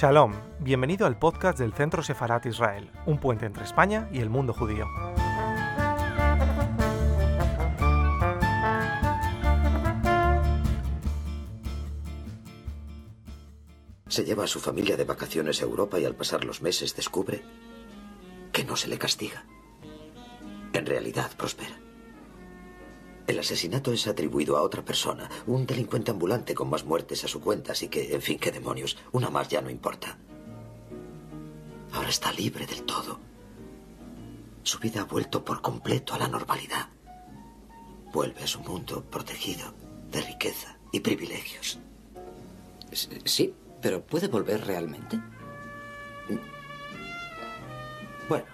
Shalom, bienvenido al podcast del Centro Sefarat Israel, un puente entre España y el mundo judío. Se lleva a su familia de vacaciones a Europa y al pasar los meses descubre que no se le castiga. En realidad prospera. El asesinato es atribuido a otra persona, un delincuente ambulante con más muertes a su cuenta, así que, en fin, qué demonios, una más ya no importa. Ahora está libre del todo. Su vida ha vuelto por completo a la normalidad. Vuelve a su mundo protegido de riqueza y privilegios. Sí, pero ¿puede volver realmente? Bueno,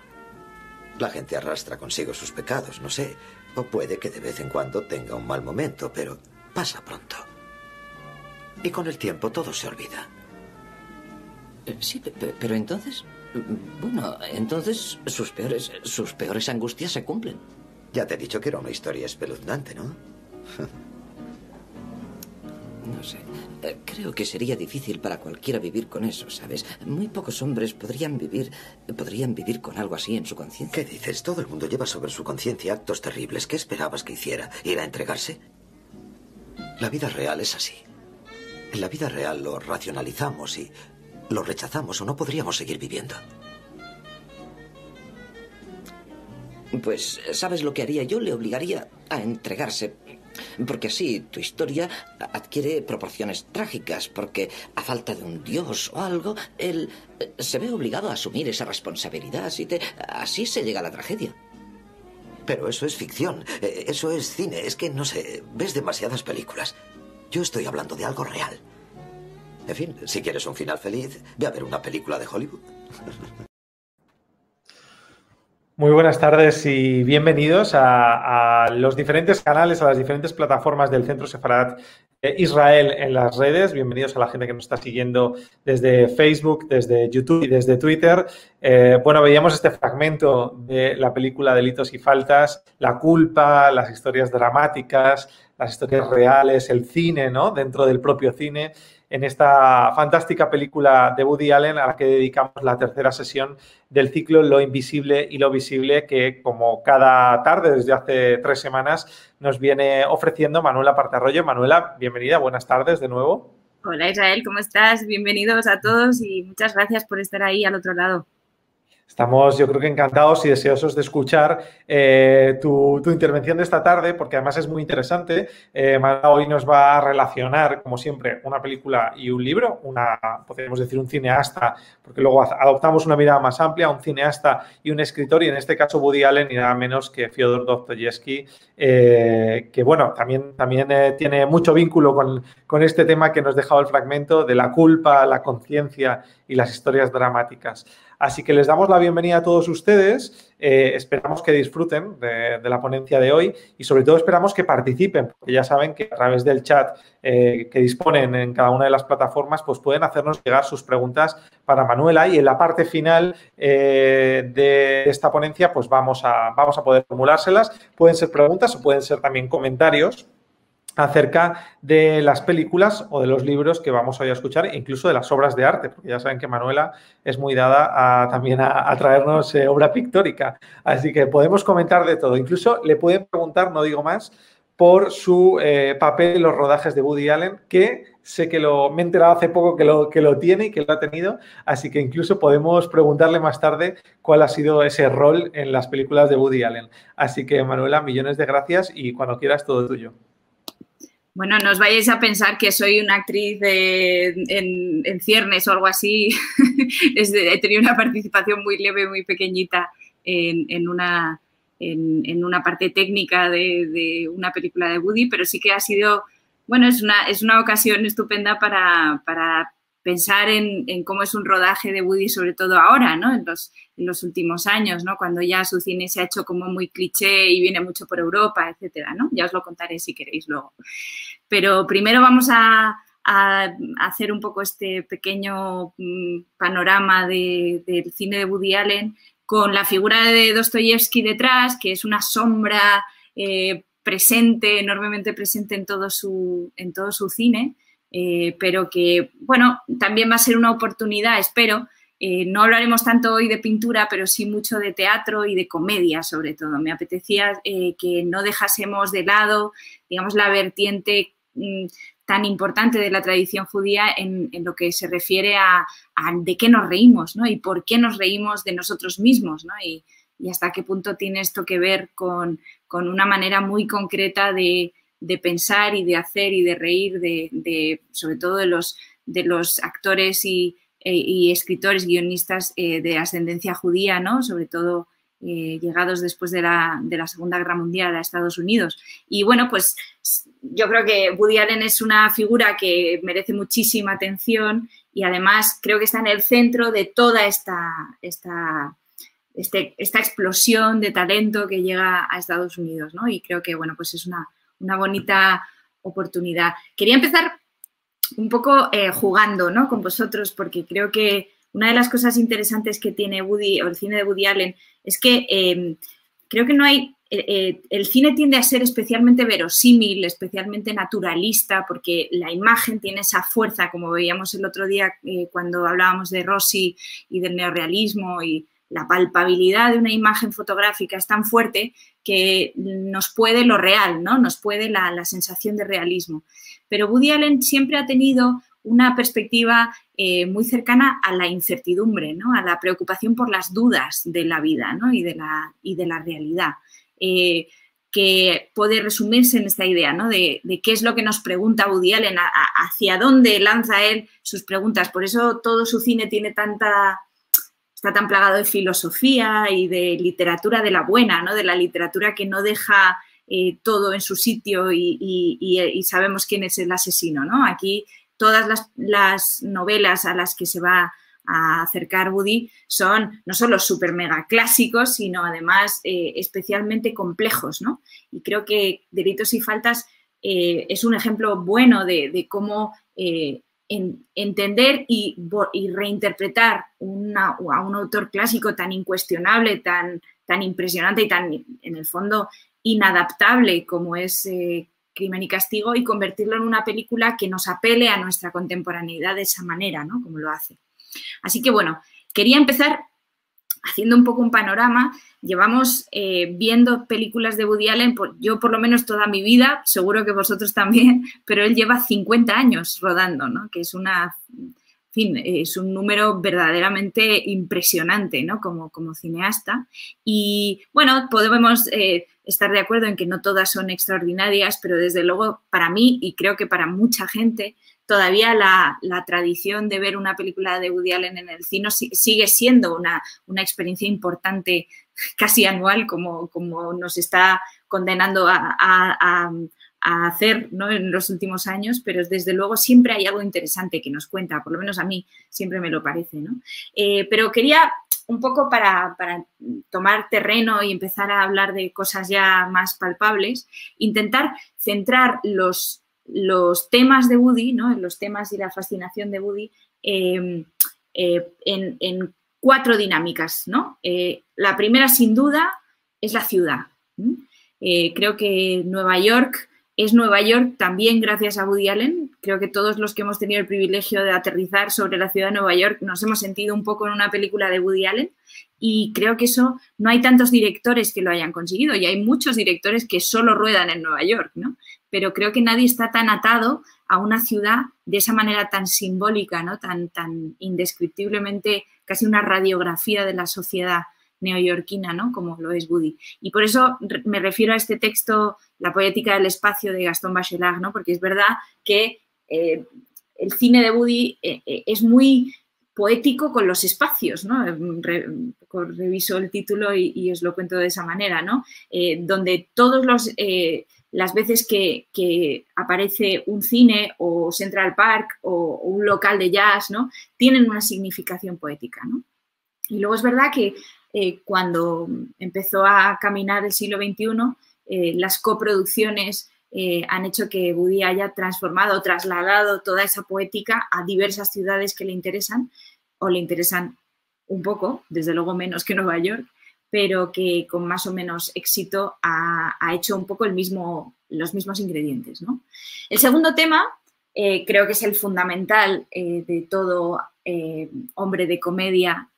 la gente arrastra consigo sus pecados, no sé. O puede que de vez en cuando tenga un mal momento, pero pasa pronto. Y con el tiempo todo se olvida. Eh, Sí, pe- pe- pero entonces... Bueno, entonces sus peores, sus peores angustias se cumplen. Ya te he dicho que era una historia espeluznante, ¿no? No sé. Eh, Creo que sería difícil para cualquiera vivir con eso, ¿sabes? Muy pocos hombres podrían vivir, podrían vivir con algo así en su conciencia. ¿Qué dices? Todo el mundo lleva sobre su conciencia actos terribles. ¿Qué esperabas que hiciera? ¿Ir a entregarse? La vida real es así. En la vida real lo racionalizamos y lo rechazamos o no podríamos seguir viviendo. Pues, ¿sabes lo que haría? Yo le obligaría a entregarse. Porque así tu historia adquiere proporciones trágicas, porque a falta de un dios o algo, él eh, se ve obligado a asumir esa responsabilidad. Así, te, así se llega a la tragedia. Pero eso es ficción. Eh, Eso es cine. Es que, no sé, ves demasiadas películas. Yo estoy hablando de algo real. En fin, si quieres un final feliz, ve a ver una película de Hollywood. Muy buenas tardes y bienvenidos a, los diferentes canales, a las diferentes plataformas del Centro Sefarat Israel en las redes. Bienvenidos a la gente que nos está siguiendo desde Facebook, desde YouTube y desde Twitter. Eh, bueno, veíamos este fragmento de la película Delitos y Faltas, la culpa, las historias dramáticas, las historias reales, el cine, ¿no? Dentro del propio cine en esta fantástica película de Woody Allen a la que dedicamos la tercera sesión del ciclo Lo Invisible y lo Visible que como cada tarde desde hace tres semanas nos viene ofreciendo Manuela Partarroyo. Manuela, bienvenida, buenas tardes de nuevo. Hola Israel, ¿cómo estás? Bienvenidos a todos y muchas gracias por estar ahí al otro lado. Estamos, yo creo que encantados y deseosos de escuchar eh, tu, tu, intervención de esta tarde, porque además es muy interesante. Eh, Mara hoy nos va a relacionar, como siempre, una película y un libro, una, podríamos decir, un cineasta, porque luego adoptamos una mirada más amplia, un cineasta y un escritor, y en este caso Woody Allen y nada menos que Fyodor Dostoyevsky, eh, que bueno, también, también tiene mucho vínculo con, con este tema que nos dejaba el fragmento de la culpa, la conciencia y las historias dramáticas. Así que les damos la bienvenida a todos ustedes. Eh, esperamos que disfruten de, la ponencia de hoy y sobre todo esperamos que participen, porque ya saben que a través del chat eh, que disponen en cada una de las plataformas, pues pueden hacernos llegar sus preguntas para Manuela y en la parte final eh, de esta ponencia, pues vamos a, vamos a poder formulárselas. Pueden ser preguntas o pueden ser también comentarios acerca de las películas o de los libros que vamos hoy a escuchar, incluso de las obras de arte, porque ya saben que Manuela es muy dada a, también a, traernos eh, obra pictórica. Así que podemos comentar de todo. Incluso le pueden preguntar, no digo más, por su eh, papel en los rodajes de Woody Allen, que sé que lo, me he enterado hace poco que lo, que lo tiene y que lo ha tenido, así que incluso podemos preguntarle más tarde cuál ha sido ese rol en las películas de Woody Allen. Así que, Manuela, millones de gracias y cuando quieras todo tuyo. Bueno, no os vayáis a pensar que soy una actriz de, en, ciernes o algo así. He tenido una participación muy leve, muy pequeñita en, una, en, una parte técnica de, de, una película de Woody, pero sí que ha sido, bueno, es una, es una ocasión estupenda para, para pensar en, cómo es un rodaje de Woody, sobre todo ahora, ¿no? En los, últimos años, ¿no? Cuando ya su cine se ha hecho como muy cliché y viene mucho por Europa, etcétera, ¿no? Ya os lo contaré si queréis luego. Pero primero vamos a, hacer un poco este pequeño mm, panorama de, del cine de Woody Allen con la figura de Dostoyevsky detrás, que es una sombra eh, presente, enormemente presente en todo su, en todo su cine pero que, bueno, también va a ser una oportunidad, espero, eh, no hablaremos tanto hoy de pintura, pero sí mucho de teatro y de comedia, sobre todo. Me apetecía eh, que no dejásemos de lado, digamos, la vertiente mm, tan importante de la tradición judía en, lo que se refiere a, de qué nos reímos, ¿no? Y por qué nos reímos de nosotros mismos, ¿no? Y, hasta qué punto tiene esto que ver con, una manera muy concreta de, pensar y de hacer y de reír, de, sobre todo de los, de los actores y, eh, y escritores, guionistas eh, de ascendencia judía, ¿no? Sobre todo eh, llegados después de la, Segunda Guerra Mundial a Estados Unidos. Y bueno, pues yo creo que Woody Allen es una figura que merece muchísima atención y además creo que está en el centro de toda esta, esta, este, esta explosión de talento que llega a Estados Unidos, ¿no? Y creo que, bueno, pues es una, una bonita oportunidad. Quería empezar un poco eh, jugando ¿no? con vosotros, porque creo que una de las cosas interesantes que tiene Woody o el cine de Woody Allen es que em, creo que no hay. Eh, eh, el cine tiende a ser especialmente verosímil, especialmente naturalista, porque la imagen tiene esa fuerza, como veíamos el otro día cuando hablábamos de Rossi y del neorealismo y la palpabilidad de una imagen fotográfica es tan fuerte que nos puede lo real, ¿no? Nos puede la, sensación de realismo. Pero Woody Allen siempre ha tenido una perspectiva eh, muy cercana a la incertidumbre, ¿no? a la preocupación por las dudas de la vida y, de la, y, de la, realidad, eh, que puede resumirse en esta idea ¿no? de, qué es lo que nos pregunta Woody Allen, hacia dónde lanza él sus preguntas. Por eso todo su cine tiene tanta, está tan plagado de filosofía y de literatura de la buena, ¿no? de la literatura que no deja eh, todo en su sitio y, sabemos quién es el asesino, ¿no? Aquí todas las, novelas a las que se va a acercar Woody son no solo súper mega clásicos, sino además eh, especialmente complejos, ¿no? Y creo que Delitos y Faltas eh, es un ejemplo bueno de, cómo entender y, reinterpretar a un autor clásico tan incuestionable, tan, tan impresionante y tan, en el fondo, inadaptable como es eh, Crimen y Castigo y convertirlo en una película que nos apele a nuestra contemporaneidad de esa manera, ¿no? Como lo hace. Así que bueno, quería empezar haciendo un poco un panorama. Llevamos eh, viendo películas de Woody Allen, yo por lo menos toda mi vida, seguro que vosotros también, pero él lleva 50 años rodando, ¿no? Que es una fin, es un número verdaderamente impresionante, ¿no? Como, como cineasta. Y bueno, podemos eh, estar de acuerdo en que no todas son extraordinarias, pero desde luego para mí y creo que para mucha gente, todavía la, tradición de ver una película de Woody Allen en el cine sigue siendo una, experiencia importante, casi anual, como, nos está condenando a, hacer en los últimos años, pero desde luego siempre hay algo interesante que nos cuenta, por lo menos a mí siempre me lo parece. Eh, pero quería un poco para, tomar terreno y empezar a hablar de cosas ya más palpables, intentar centrar los, los temas de Woody, ¿no? los temas y la fascinación de Woody em, eh, en, cuatro dinámicas. ¿no? Eh, la primera, sin duda, es la ciudad. creo que Nueva York es Nueva York también gracias a Woody Allen. Creo que todos los que hemos tenido el privilegio de aterrizar sobre la ciudad de Nueva York nos hemos sentido un poco en una película de Woody Allen y creo que eso no hay tantos directores que lo hayan conseguido y hay muchos directores que solo ruedan en Nueva York, ¿no? Pero creo que nadie está tan atado a una ciudad de esa manera tan simbólica, ¿no? Tan, tan indescriptiblemente casi una radiografía de la sociedad neoyorquina, ¿no? Como lo es Woody. Y por eso me refiero a este texto, La poética del espacio de Gastón Bachelard, ¿no? Porque es verdad que eh, el cine de Woody eh, eh, es muy poético con los espacios, ¿no? reviso el título y, os lo cuento de esa manera, ¿no? donde todos los las veces que, aparece un cine o Central Park o, un local de jazz, ¿no? Tienen una significación poética, ¿no? Y luego es verdad que eh, cuando empezó a caminar el siglo XXI, eh, las coproducciones eh, han hecho que Woody haya transformado, trasladado toda esa poética a diversas ciudades que le interesan o le interesan un poco, desde luego menos que Nueva York, pero que con más o menos éxito ha, hecho un poco los mismos ingredientes. El segundo tema creo que es el fundamental de todo hombre de comedia,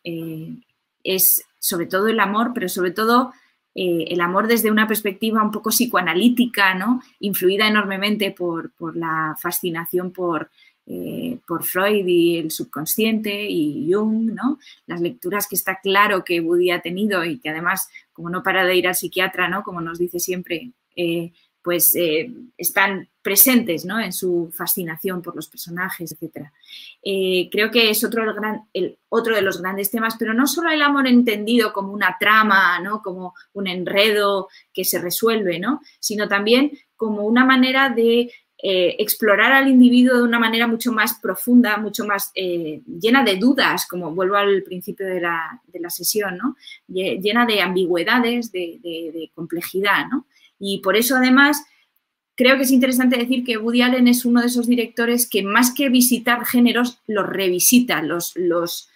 es sobre todo el amor, pero sobre todo el amor desde una perspectiva un poco psicoanalítica, ¿no? influida enormemente por, por la fascinación por, eh, por Freud y el subconsciente y Jung, ¿no? Las lecturas que está claro que Woody ha tenido y que además, como no para de ir al psiquiatra, ¿no? Como nos dice siempre, eh, pues eh, están presentes ¿no? en su fascinación por los personajes, etc. creo que es otro, de los grandes temas, pero no solo el amor entendido como una trama, ¿no? como un enredo que se resuelve, ¿no? sino también como una manera de eh, explorar al individuo de una manera mucho más profunda, mucho más eh, llena de dudas, como vuelvo al principio de la, sesión, ¿no? llena de ambigüedades, de, complejidad. Y por eso, además, creo que es interesante decir que Woody Allen es uno de esos directores que más que visitar géneros, los revisita, los, los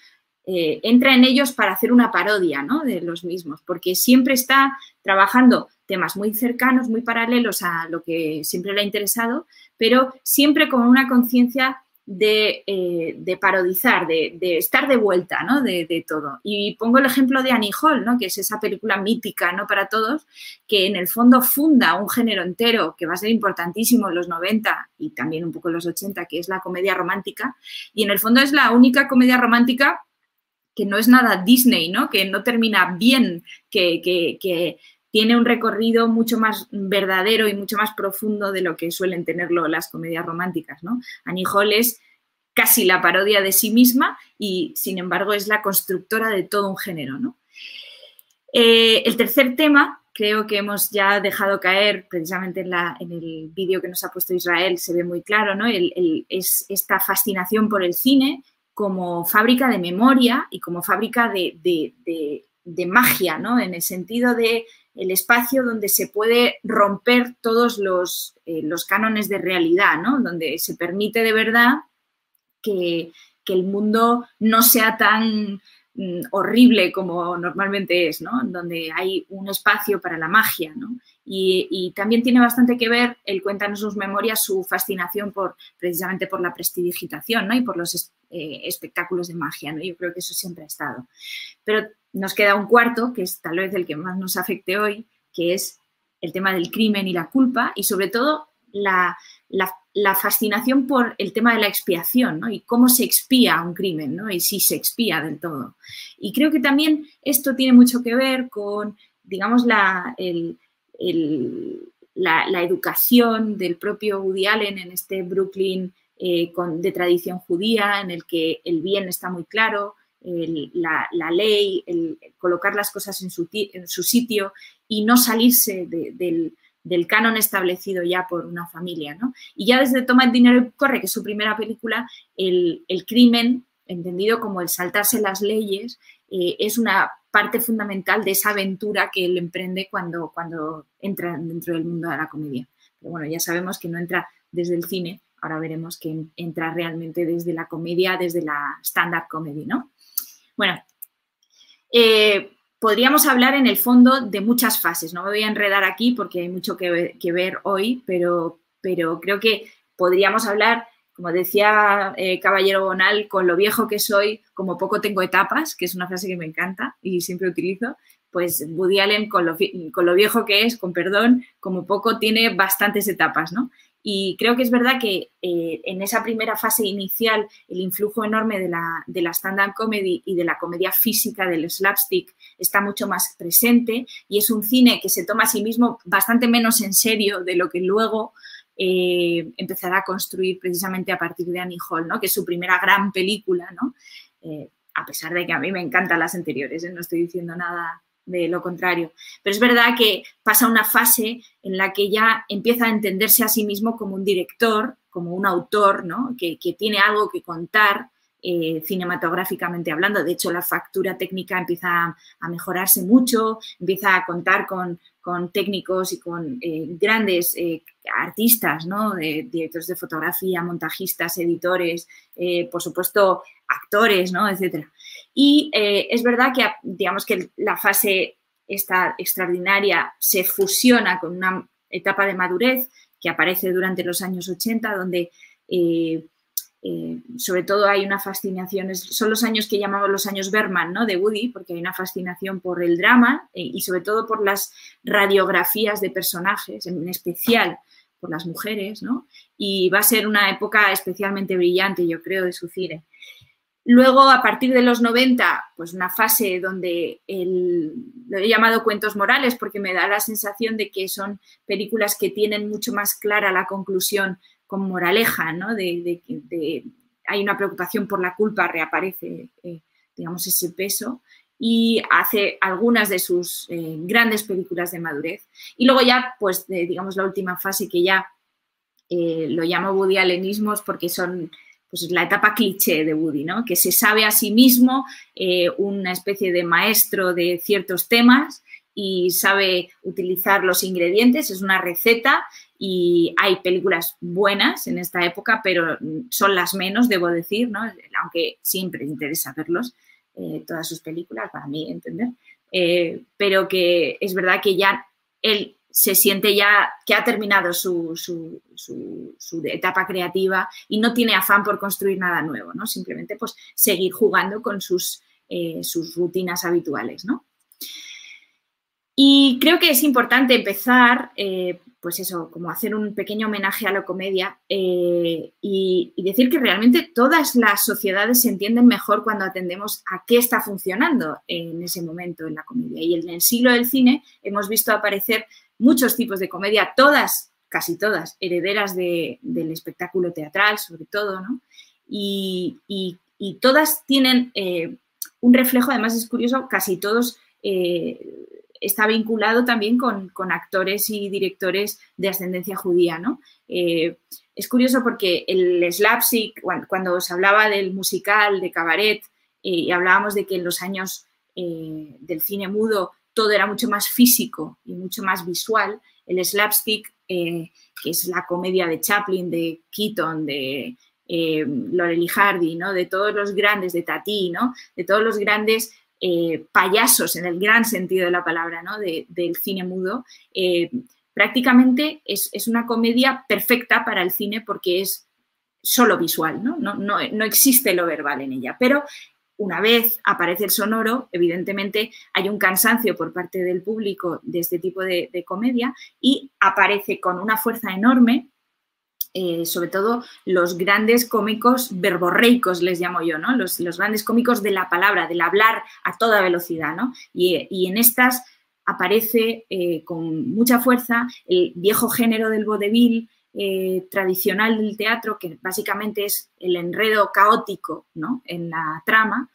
eh, entra en ellos para hacer una parodia de los mismos, porque siempre está trabajando temas muy cercanos, muy paralelos a lo que siempre le ha interesado, pero siempre con una conciencia de, eh, parodizar, de, estar de vuelta ¿no? de, todo. Y pongo el ejemplo de Annie Hall, ¿no? que es esa película mítica ¿no? para todos, que en el fondo funda un género entero que va a ser importantísimo en los 90 y también un poco en los 80, que es la comedia romántica. Y en el fondo es la única comedia romántica que no es nada Disney, ¿no? que no termina bien, que, que tiene un recorrido mucho más verdadero y mucho más profundo de lo que suelen tenerlo las comedias románticas. ¿no? Annie Hall es casi la parodia de sí misma y, sin embargo, es la constructora de todo un género. ¿no? Eh, el tercer tema, creo que hemos ya dejado caer precisamente en, la, en el vídeo que nos ha puesto Israel, se ve muy claro, ¿no? es esta fascinación por el cine como fábrica de memoria y como fábrica de, de magia, ¿no? en el sentido de el espacio donde se puede romper todos los, eh, los cánones de realidad, ¿no? donde se permite de verdad que, el mundo no sea tan mm, horrible como normalmente es, ¿no? donde hay un espacio para la magia. ¿no? Y, también tiene bastante que ver, él cuenta en sus memorias su fascinación por, precisamente por la prestidigitación ¿no? y por los eh, espectáculos de magia. ¿no? Yo creo que eso siempre ha estado. Pero nos queda un cuarto, que es tal vez el que más nos afecte hoy, que es el tema del crimen y la culpa y sobre todo la, fascinación por el tema de la expiación ¿no? y cómo se expía un crimen ¿no? y si se expía del todo. Y creo que también esto tiene mucho que ver con, digamos, la, la, educación del propio Woody Allen en este Brooklyn eh, con, de tradición judía, en el que el bien está muy claro, la, ley, el, colocar las cosas en su, en su sitio y no salirse del, canon establecido ya por una familia. ¿no? Y ya desde Toma el dinero y corre, que es su primera película, el, crimen, entendido como el saltarse las leyes, eh, es una parte fundamental de esa aventura que él emprende cuando, cuando entra dentro del mundo de la comedia. Pero bueno, ya sabemos que no entra desde el cine, ahora veremos que entra realmente desde la comedia, desde la stand-up comedy, ¿no? Bueno, eh, podríamos hablar en el fondo de muchas fases. No me voy a enredar aquí porque hay mucho que, ver hoy, pero, pero, creo que podríamos hablar, como decía eh, Caballero Bonal, con lo viejo que soy, como poco tengo etapas, que es una frase que me encanta y siempre utilizo. Pues Woody Allen, con lo, con lo viejo que es, con perdón, como poco tiene bastantes etapas, ¿no? Y creo que es verdad que eh, en esa primera fase inicial el influjo enorme de la, de la stand-up comedy y de la comedia física, del slapstick, está mucho más presente y es un cine que se toma a sí mismo bastante menos en serio de lo que luego eh, empezará a construir precisamente a partir de Annie Hall, ¿no? que es su primera gran película, ¿no? Eh, a pesar de que a mí me encantan las anteriores, no estoy diciendo nada de lo contrario. Pero es verdad que pasa una fase en la que ya empieza a entenderse a sí mismo como un director, como un autor, ¿no? que, tiene algo que contar eh, cinematográficamente hablando. De hecho, la factura técnica empieza a mejorarse mucho, empieza a contar con, técnicos y con eh, grandes eh, artistas, ¿no? directores de fotografía, montajistas, editores, por supuesto, actores, ¿no? etcétera. Y eh, es verdad que, digamos que la fase esta extraordinaria se fusiona con una etapa de madurez que aparece durante los años 80, donde sobre todo hay una fascinación, son los años que llamamos los años Berman, ¿no? De Woody, porque hay una fascinación por el drama y sobre todo por las radiografías de personajes, en especial por las mujeres, ¿no? Y va a ser una época especialmente brillante, yo creo, de su cine. Luego, a partir de los 90, pues una fase donde el, lo he llamado cuentos morales porque me da la sensación de que son películas que tienen mucho más clara la conclusión con moraleja, ¿no? De, hay una preocupación por la culpa, reaparece, eh, digamos, ese peso y hace algunas de sus eh, grandes películas de madurez. Y luego ya, pues, digamos, la última fase que ya eh, lo llamo Woody Allenismos porque son pues la etapa cliché de Woody, ¿no? que se sabe a sí mismo eh, una especie de maestro de ciertos temas y sabe utilizar los ingredientes, es una receta y hay películas buenas en esta época, pero son las menos, debo decir, ¿no? aunque siempre interesa verlos. Eh, todas sus películas, para mí entender, eh, pero que es verdad que ya él se siente ya que ha terminado su, etapa creativa y no tiene afán por construir nada nuevo, ¿no? Simplemente pues seguir jugando con sus, eh, sus rutinas habituales, ¿no? Y creo que es importante empezar pues eso, como hacer un pequeño homenaje a la comedia eh, y, decir que realmente todas las sociedades se entienden mejor cuando atendemos a qué está funcionando en ese momento en la comedia. Y en el siglo del cine hemos visto aparecer muchos tipos de comedia, todas, casi todas, herederas del espectáculo teatral, sobre todo, ¿no? Y, todas tienen eh, un reflejo, además es curioso, casi todos eh, está vinculado también con, actores y directores de ascendencia judía, ¿no? Eh, es curioso porque el slapstick, cuando os hablaba del musical, de cabaret, eh, y hablábamos de que en los años del cine mudo todo era mucho más físico y mucho más visual, el slapstick, que es la comedia de Chaplin, de Keaton, de y Hardy, ¿no? de todos los grandes, de Tati, ¿no? de todos los grandes eh, payasos en el gran sentido de la palabra, ¿no? del cine mudo, eh, prácticamente es, una comedia perfecta para el cine porque es solo visual, ¿no? No, existe lo verbal en ella. Pero una vez aparece el sonoro, evidentemente hay un cansancio por parte del público de este tipo de comedia y aparece con una fuerza enorme eh, sobre todo los grandes cómicos verborreicos, les llamo yo, ¿no? Los, grandes cómicos de la palabra, del hablar a toda velocidad, ¿no? Y, en estas aparece eh, con mucha fuerza el viejo género del vodevil eh, tradicional del teatro, que básicamente es el enredo caótico ¿no? en la trama,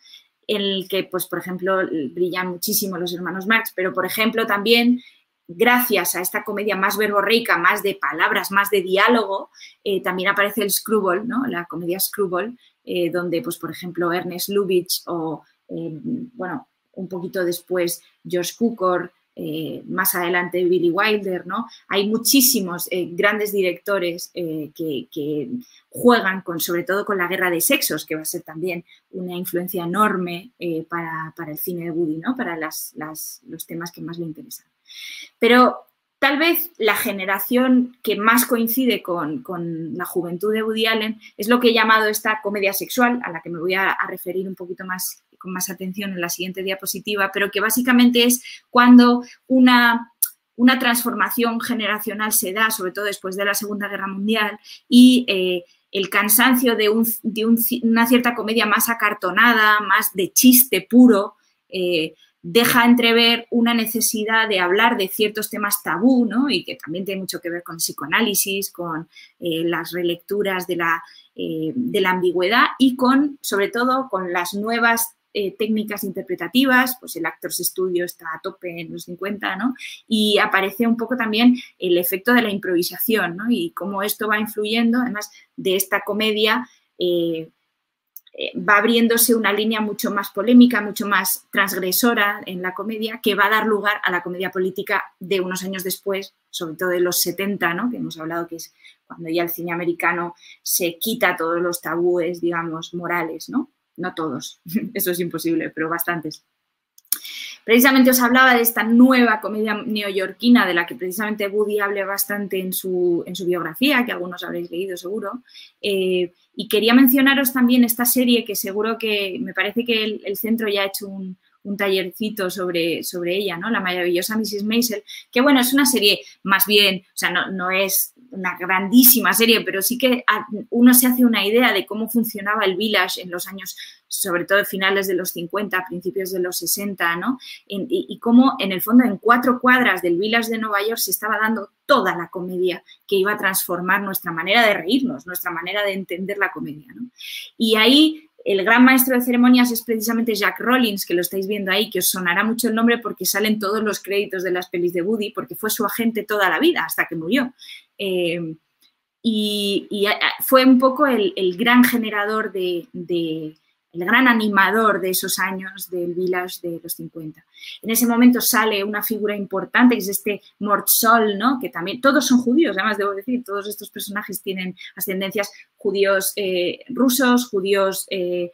en el que, pues, por ejemplo, brillan muchísimo los hermanos Marx, pero, por ejemplo, también gracias a esta comedia más verborreica, más de palabras, más de diálogo, eh, también aparece el Screwball, ¿no? la comedia Screwball, eh, donde, pues, por ejemplo, Ernest Lubitsch o, bueno, un poquito después George Cukor, más adelante Billy Wilder, ¿no? Hay muchísimos grandes directores que, juegan con, sobre todo con la guerra de sexos, que va a ser también una influencia enorme para, el cine de Woody, ¿no? Para los temas que más le interesan. Pero tal vez la generación que más coincide con, la juventud de Woody Allen es lo que he llamado esta comedia sexual, a la que me voy a, referir un poquito más con más atención en la siguiente diapositiva, pero que básicamente es cuando una, transformación generacional se da, sobre todo después de la Segunda Guerra Mundial, y eh, el cansancio de, una cierta comedia más acartonada, más de chiste puro, eh, deja entrever una necesidad de hablar de ciertos temas tabú, ¿no? Y que también tiene mucho que ver con psicoanálisis, con eh, las relecturas de la, de la, ambigüedad y con, sobre todo, con las nuevas eh, técnicas interpretativas, pues el Actors Studio está a tope en los 50, ¿no? Y aparece un poco también el efecto de la improvisación, ¿no? Y cómo esto va influyendo, además de esta comedia, eh, va abriéndose una línea mucho más polémica, mucho más transgresora en la comedia, que va a dar lugar a la comedia política de unos años después, sobre todo de los 70, ¿no? que hemos hablado que es cuando ya el cine americano se quita todos los tabúes, digamos, morales, ¿no? No todos, eso es imposible, pero bastantes. precisamente os hablaba de esta nueva comedia neoyorquina de la que precisamente Woody habla bastante en su, en su biografía, que algunos habréis leído seguro. Eh, y quería mencionaros también esta serie que seguro que me parece que el, centro ya ha hecho un, tallercito sobre, sobre ella, ¿no? La maravillosa Mrs. Maisel, que bueno, es una serie más bien, o sea, no, no es una grandísima serie, pero sí que uno se hace una idea de cómo funcionaba el Village en los años, sobre todo finales de los 50, principios de los 60, ¿no? y, cómo en el fondo en cuatro cuadras del Village de Nueva York se estaba dando toda la comedia que iba a transformar nuestra manera de reírnos, nuestra manera de entender la comedia, ¿no? Y ahí el gran maestro de ceremonias es precisamente Jack Rollins, que lo estáis viendo ahí, que os sonará mucho el nombre porque salen todos los créditos de las pelis de Woody, porque fue su agente toda la vida hasta que murió. Eh, y, fue un poco el, gran generador de, el gran animador de esos años del Village de los 50. En ese momento sale una figura importante, que es este Mort Sol, ¿no? que también, todos son judíos, además debo decir, todos estos personajes tienen ascendencias judíos eh, rusos, judíos, eh,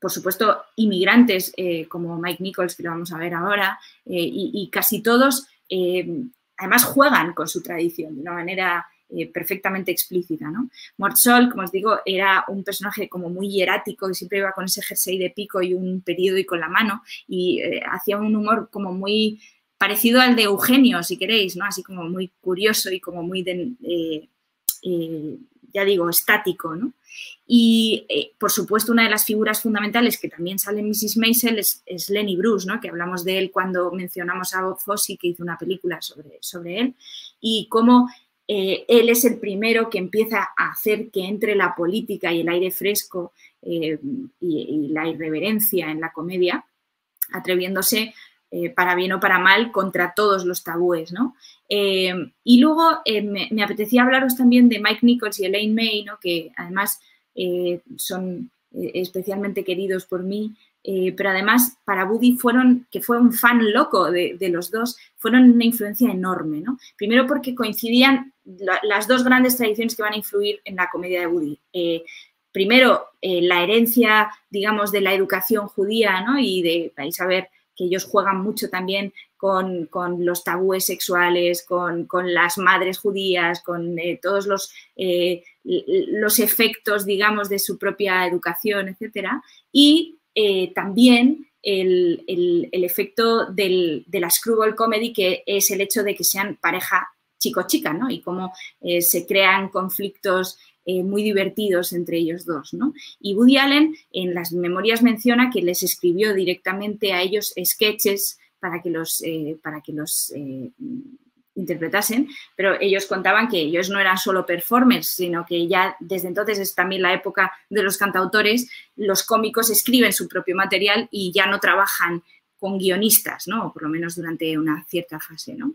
por supuesto, inmigrantes, como Mike Nichols, que lo vamos a ver ahora, y, casi todos además juegan con su tradición de una manera eh, perfectamente explícita. ¿no? Mortsol, como os digo, era un personaje como muy hierático que siempre iba con ese jersey de pico y un periódico en la mano y eh, hacía un humor como muy parecido al de Eugenio, si queréis, ¿no? así como muy curioso y como muy, de, eh, ya digo, estático. ¿no? Y, eh, por supuesto, una de las figuras fundamentales que también sale en Mrs. Maisel es, Lenny Bruce, ¿no? que hablamos de él cuando mencionamos a Bob Fosse, que hizo una película sobre, sobre él, y cómo eh, él es el primero que empieza a hacer que entre la política y el aire fresco eh, y, la irreverencia en la comedia, atreviéndose para bien o para mal, contra todos los tabúes, ¿no? y luego me, me, apetecía hablaros también de Mike Nichols y Elaine May, ¿no? Que además eh, son eh, especialmente queridos por mí, eh, pero además para Woody fueron, que fue un fan loco de, los dos, fueron una influencia enorme, ¿no? Primero porque coincidían las dos grandes tradiciones que van a influir en la comedia de Woody. primero, la herencia, digamos, de la educación judía, ¿no? Y de, vais a ver que ellos juegan mucho también con, los tabúes sexuales, con, las madres judías, con eh, todos los, eh, los efectos, digamos, de su propia educación, etc. Y eh, también el, efecto del, de la screwball comedy, que es el hecho de que sean pareja chico-chica, ¿no? Y cómo se crean conflictos muy divertidos entre ellos dos. ¿no? Y Woody Allen en las memorias menciona que les escribió directamente a ellos sketches para que los, eh, para que los eh, interpretasen, pero ellos contaban que ellos no eran solo performers, sino que ya desde entonces es también la época de los cantautores, los cómicos escriben su propio material y ya no trabajan con guionistas, ¿no? por lo menos durante una cierta fase, ¿no?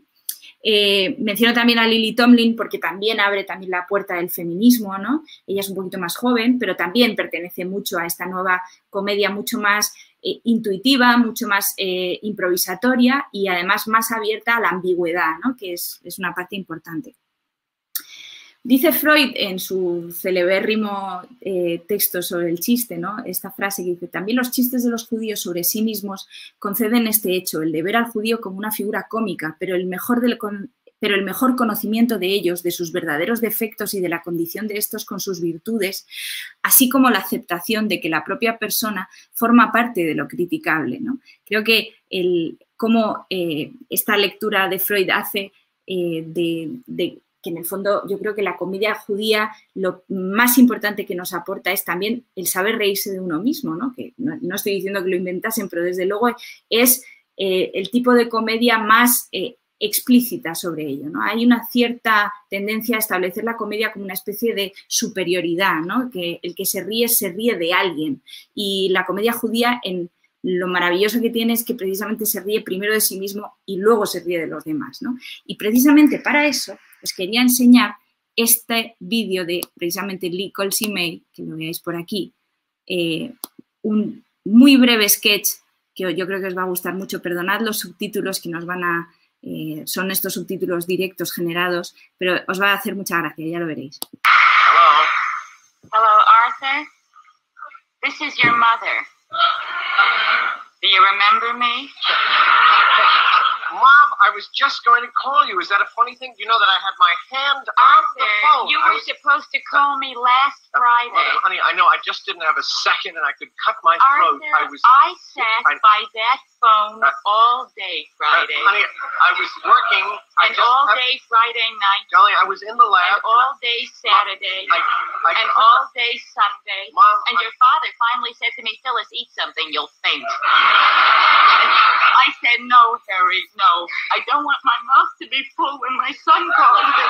Eh, menciono también a Lily Tomlin porque también abre también la puerta del feminismo, ¿no? Ella es un poquito más joven, pero también pertenece mucho a esta nueva comedia mucho más eh, intuitiva, mucho más eh, improvisatoria y además más abierta a la ambigüedad, ¿no? que es, una parte importante. Dice Freud en su celebérrimo eh, texto sobre el chiste, ¿no? esta frase que dice, también los chistes de los judíos sobre sí mismos conceden este hecho, el de ver al judío como una figura cómica, pero el mejor pero el mejor conocimiento de ellos, de sus verdaderos defectos y de la condición de estos con sus virtudes, así como la aceptación de que la propia persona forma parte de lo criticable. ¿no? Creo que el, cómo eh, esta lectura de Freud hace eh, de, que en el fondo yo creo que la comedia judía lo más importante que nos aporta es también el saber reírse de uno mismo, ¿no? que no, estoy diciendo que lo inventasen, pero desde luego es eh, el tipo de comedia más explícita sobre ello. ¿no? Hay una cierta tendencia a establecer la comedia como una especie de superioridad, ¿no? que el que se ríe se ríe de alguien. Y la comedia judía, en lo maravilloso que tiene es que precisamente se ríe primero de sí mismo y luego se ríe de los demás. ¿no? Y precisamente para eso os quería enseñar este vídeo de precisamente Lee Colsey May, que lo veáis por aquí, eh, un muy breve sketch que yo creo que os va a gustar mucho. Perdonad los subtítulos que nos van a eh, son estos subtítulos directos generados, pero os va a hacer mucha gracia, ya lo veréis. Hello. Hello, Arthur. This is your mother. Do you remember me? Mom, I was just going to call you. Is that a funny thing? You know that I had my hand on the phone. you I were was- supposed to call me last oh, Friday. Mother, honey, I know I just didn't have a second and I could cut my throat. I was I sat I- by that phone Uh, all day uh, Friday. honey, I was working. I and just all I- day Friday night. Darling, I was in the lab. And all day Saturday. I, I, and all day Sunday. Mom, And I- your father finally said to me, Phyllis, eat something, you'll faint. And I said, no, Harry, no. I don't want my mouth to be full when my son calls me.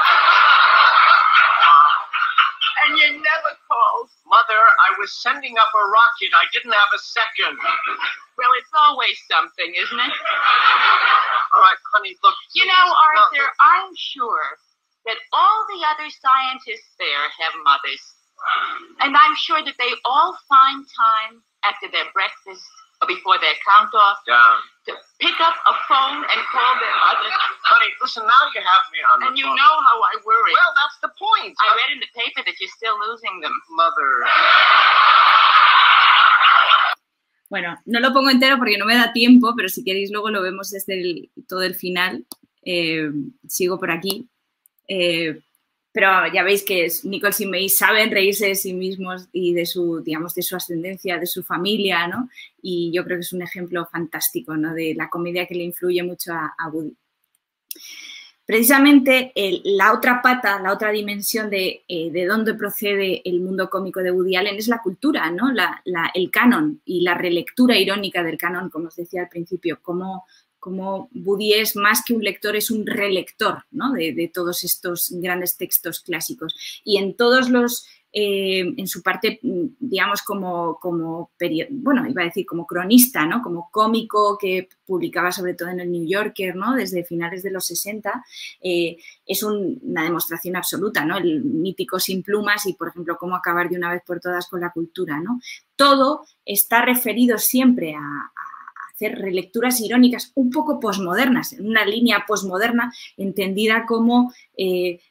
And you never called. Mother, I was sending up a rocket. I didn't have a second. Well, it's always something, isn't it? All right, honey, look. You know, No, Arthur, I'm sure that all the other scientists there have mothers. And I'm sure that they all find time after their breakfast before their count off Yeah. to pick up a phone and call their mother. Honey, listen, now you have me on the And you phone. know how I worry. Well, that's the point. I read in the paper that you're still losing them. Mother. Bueno, no lo pongo entero porque no me da tiempo, pero si queréis luego lo vemos desde el- todo el final. Eh, sigo por aquí. Eh, pero ya veis que Nichols y May saben reírse de sí mismos y de su, digamos, de su ascendencia, de su familia, ¿no? Y yo creo que es un ejemplo fantástico, ¿no? De la comedia que le influye mucho a, a. Precisamente la otra pata, la otra dimensión de, eh, de dónde procede el mundo cómico de Woody Allen es la cultura, ¿no? La- el canon y la relectura irónica del canon, como os decía al principio, como, como Woody es más que un lector, es un relector ¿no? de, de todos estos grandes textos clásicos. Y en todos los, eh, en su parte, mm, digamos, como, como bueno, iba a decir como cronista, ¿no? Como cómico que publicaba sobre todo en el New Yorker, ¿no? Desde finales de los 60, eh, es un- una demostración absoluta, ¿no? El mítico sin plumas y, por ejemplo, cómo acabar de una vez por todas con la cultura, ¿no? Todo está referido siempre a, a hacer relecturas irónicas un poco posmodernas, en una línea posmoderna entendida como eh,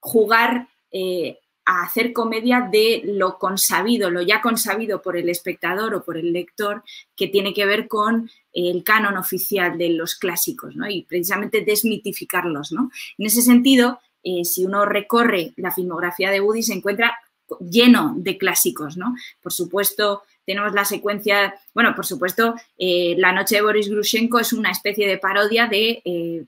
jugar eh, a hacer comedia de lo consabido, lo ya consabido por el espectador o por el lector, que tiene que ver con el canon oficial de los clásicos, ¿no? Y precisamente desmitificarlos, ¿no? En ese sentido, eh, si uno recorre la filmografía de Woody, se encuentra lleno de clásicos, ¿no? Por supuesto, tenemos la secuencia, bueno, por supuesto, eh, La noche de Boris Grushenko es una especie de parodia de eh,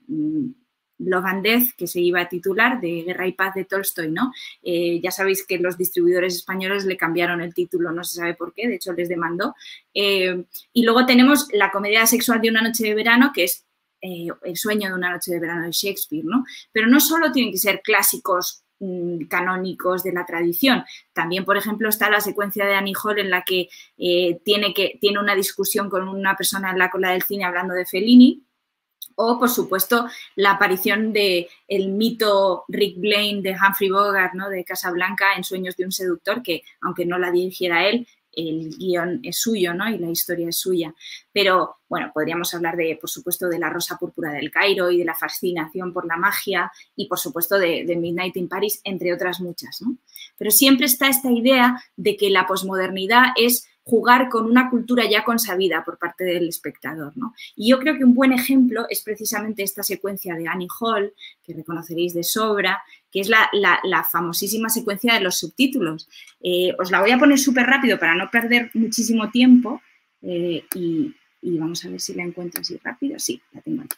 Love and Death, que se iba a titular, de Guerra y Paz de Tolstoy, ¿no? Eh, ya sabéis que los distribuidores españoles le cambiaron el título, no se sabe por qué, de hecho les demandó. Eh, y luego tenemos la comedia sexual de una noche de verano, que es eh, el sueño de una noche de verano de Shakespeare, ¿no? Pero no solo tienen que ser clásicos mm, canónicos de la tradición. También, por ejemplo, está la secuencia de Annie Hall en la que, tiene que tiene una discusión con una persona en la cola del cine hablando de Fellini. O, por supuesto, la aparición de el mito Rick Blaine de Humphrey Bogart, ¿no? de Casablanca en Sueños de un seductor, que aunque no la dirigiera él, el guion es suyo, ¿no? Y la historia es suya. Pero, bueno, podríamos hablar de, por supuesto, de la rosa púrpura del Cairo y de la fascinación por la magia y, por supuesto, de, de Midnight in Paris, entre otras muchas, ¿no? Pero siempre está esta idea de que la posmodernidad es jugar con una cultura ya consabida por parte del espectador. ¿no? Y yo creo que un buen ejemplo es precisamente esta secuencia de Annie Hall, que reconoceréis de sobra, que es la, famosísima secuencia de los subtítulos. Eh, os la voy a poner súper rápido para no perder muchísimo tiempo eh, y, y, vamos a ver si la encuentro así rápido. Sí, la tengo aquí.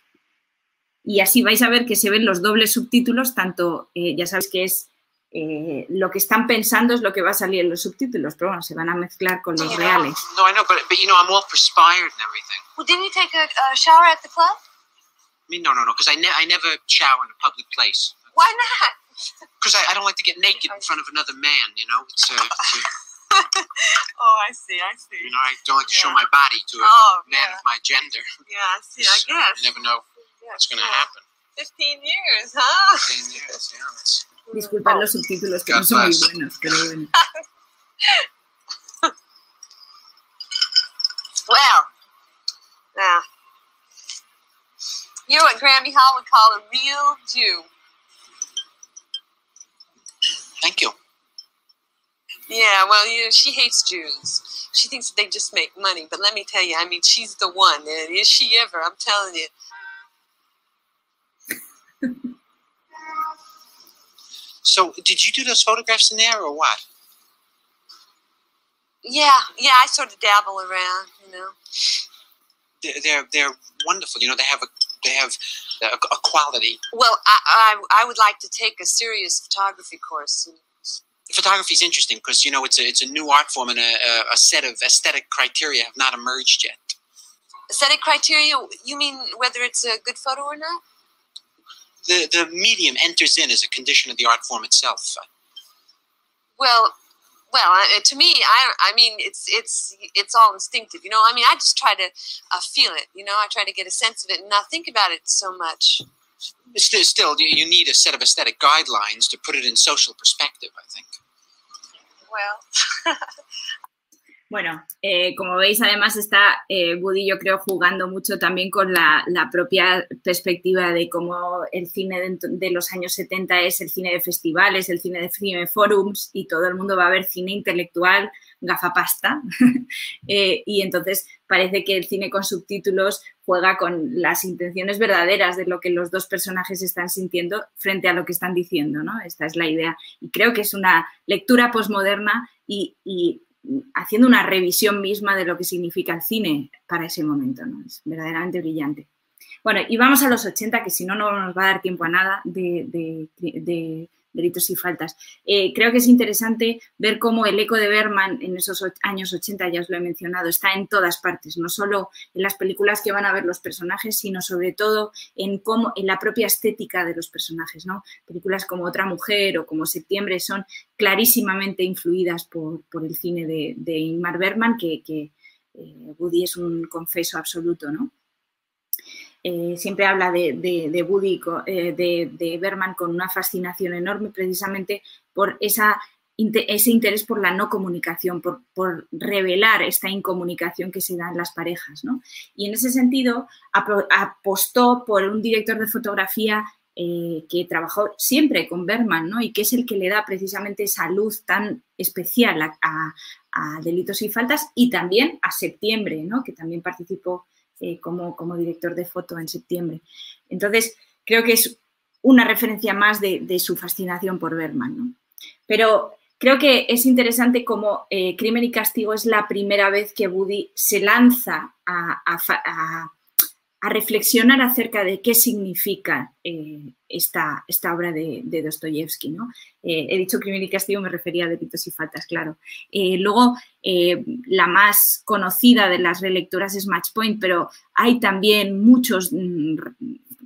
Y así vais a ver que se ven los dobles subtítulos, tanto, eh, ya sabéis que es eh, lo que están pensando es lo que va a salir en los subtítulos, pero bueno, se van a mezclar con los reales. No, I know, but, but you know, I'm all perspired and everything. Well, didn't you take a, a shower at the club? I mean, no, no, no, because I, ne- I never shower in a public place. Why not? Because I, I don't like to get naked in front of another man, you know? It's, uh, it's uh, oh, I see, I see. you know, I don't like to show my body to a Oh, man yeah. of my gender. Yeah, I see, I So guess. You never know Yeah, what's going to yeah. happen. 15 years, huh? Ten years, yeah, it's- Disculpad los subtítulos que no son muy buenos, pero bueno. Well, now, you're what Grammy Hall would call a real Jew. Thank you. Yeah, well, you, she hates Jews. she thinks they just make money. But let me tell you, I mean, she's the one. And is she ever? I'm telling you. So, did you do those photographs in there or what? Yeah, yeah, I sort of dabble around, you know. They're they're, they're wonderful. You know, they have a they have a, a quality. Well, I, I, I would like to take a serious photography course. Photography is interesting because you know it's a it's a new art form and a, a, a set of aesthetic criteria have not emerged yet. Aesthetic criteria, you mean whether it's a good photo or not? The the medium enters in as a condition of the art form itself. Well, well, to me, I, I mean, it's it's it's all instinctive, you know. I mean, I just try to uh, feel it, you know. I try to get a sense of it and not think about it so much. Still, still, you you need a set of aesthetic guidelines to put it in social perspective. I think. Well, Bueno, eh, como veis, además está eh, yo creo, jugando mucho también con la, propia perspectiva de cómo el cine de, de, los años 70 es el cine de festivales, el cine de cine forums y todo el mundo va a ver cine intelectual, gafapasta. eh, y entonces parece que el cine con subtítulos juega con las intenciones verdaderas de lo que los dos personajes están sintiendo frente a lo que están diciendo, ¿no? Esta es la idea. Y creo que es una lectura posmoderna y haciendo una revisión misma de lo que significa el cine para ese momento, ¿no? Es verdaderamente brillante. Bueno, y vamos a los 80, que si no, no nos va a dar tiempo a nada de, de, de delitos y faltas. Eh, creo que es interesante ver cómo el eco de Berman en esos años 80, ya os lo he mencionado, está en todas partes, no solo en las películas que van a ver los personajes, sino sobre todo en cómo, en la propia estética de los personajes, ¿no? Películas como Otra Mujer o como Septiembre son clarísimamente influidas por, el cine de, de Ingmar Bergman, que, que eh, Woody es un confeso absoluto, ¿no? Eh, siempre habla de, de, de eh, de, de, Berman con una fascinación enorme precisamente por esa, ese interés por la no comunicación, por, por, revelar esta incomunicación que se da en las parejas. ¿no? Y en ese sentido apostó por un director de fotografía eh, que trabajó siempre con Berman ¿no? y que es el que le da precisamente esa luz tan especial a, a, a Delitos y Faltas y también a Septiembre, ¿no? que también participó eh, como, como, director de foto en septiembre. Entonces, creo que es una referencia más de, de su fascinación por Berman. ¿no? Pero creo que es interesante como eh, Crimen y Castigo es la primera vez que Woody se lanza a, a reflexionar acerca de qué significa eh, esta, esta, obra de, de Dostoyevsky. ¿no? Eh, he dicho crimen y castigo, me refería a delitos y faltas, claro. Eh, luego, la más conocida de las relectoras es Match Point, pero hay también muchos mm,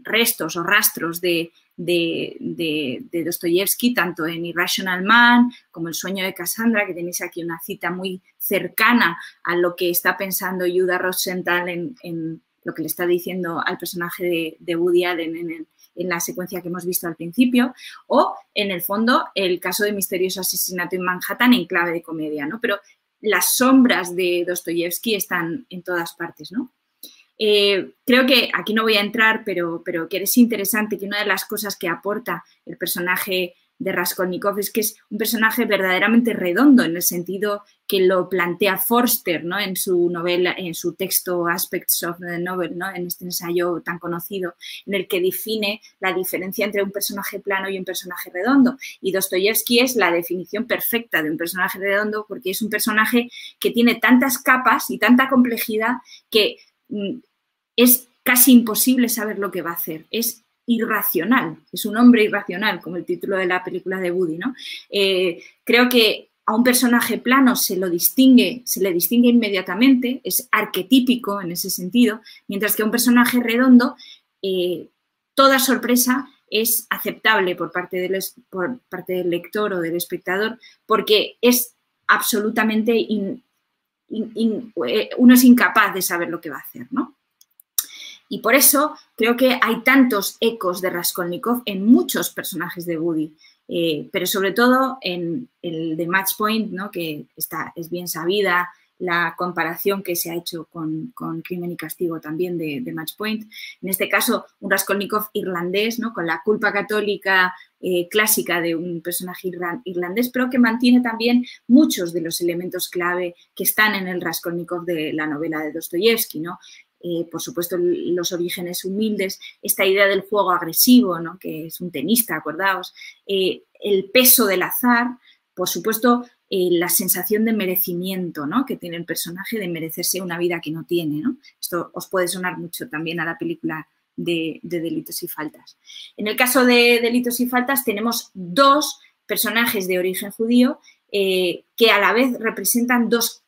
restos o rastros de, de, Dostoyevsky, tanto en Irrational Man como El sueño de Cassandra, que tenéis aquí una cita muy cercana a lo que está pensando Yuda Rosenthal en, en lo que le está diciendo al personaje de, de Woody Allen en, la secuencia que hemos visto al principio, o en el fondo el caso de misterioso asesinato en Manhattan en clave de comedia, ¿no? Pero las sombras de Dostoyevsky están en todas partes, ¿no? Eh, creo que aquí no voy a entrar, pero, pero que es interesante que una de las cosas que aporta el personaje de Raskolnikov es que es un personaje verdaderamente redondo en el sentido que lo plantea Forster ¿no? en su novela, en su texto Aspects of the Novel, ¿no? en este ensayo tan conocido, en el que define la diferencia entre un personaje plano y un personaje redondo. Y Dostoyevsky es la definición perfecta de un personaje redondo porque es un personaje que tiene tantas capas y tanta complejidad que mm, es casi imposible saber lo que va a hacer. Es irracional, es un hombre irracional, como el título de la película de Woody, ¿no? Eh, creo que a un personaje plano se lo distingue, se le distingue inmediatamente, es arquetípico en ese sentido, mientras que a un personaje redondo, eh, toda sorpresa es aceptable por parte, del, por parte del lector o del espectador, porque es absolutamente, in, eh, uno es incapaz de saber lo que va a hacer, ¿no? Y por eso creo que hay tantos ecos de Raskolnikov en muchos personajes de Woody, eh, pero sobre todo en el de Match Point, ¿no? que está, es bien sabida la comparación que se ha hecho con, Crimen y Castigo también de, de, Match Point. En este caso, un Raskolnikov irlandés, ¿no? con la culpa católica eh, clásica de un personaje irlandés, pero que mantiene también muchos de los elementos clave que están en el Raskolnikov de la novela de Dostoyevsky, ¿no? Eh, por supuesto, los orígenes humildes, esta idea del juego agresivo, ¿no? que es un tenista, acordaos, eh, el peso del azar, por supuesto, la sensación de merecimiento ¿no? que tiene el personaje de merecerse una vida que no tiene. Esto os puede sonar mucho también a la película de, delitos y faltas. En el caso de delitos y faltas tenemos dos personajes de origen judío eh, que a la vez representan dos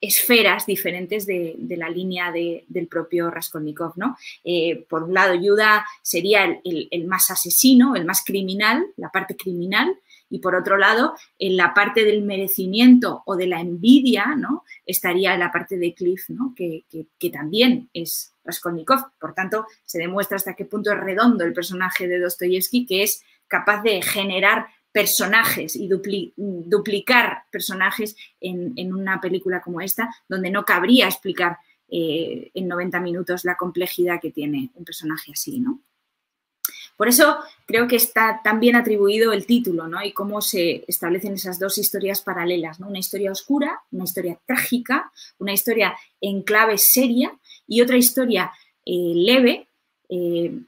esferas diferentes de, la línea del propio Raskolnikov. ¿no? Eh, por un lado, Yuda sería el, más asesino, el más criminal, la parte criminal, y por otro lado, en la parte del merecimiento o de la envidia, ¿no? Estaría la parte de Cliff, ¿no? Que, también es Raskolnikov. Por tanto, se demuestra hasta qué punto es redondo el personaje de Dostoyevsky, que es capaz de generar personajes y duplicar personajes en, una película como esta, donde no cabría explicar eh, en 90 minutos la complejidad que tiene un personaje así, ¿no? Por eso creo que está tan bien atribuido el título, ¿no? Y cómo se establecen esas dos historias paralelas, ¿no? Una historia oscura, una historia trágica, una historia en clave seria y otra historia eh, leve, eh,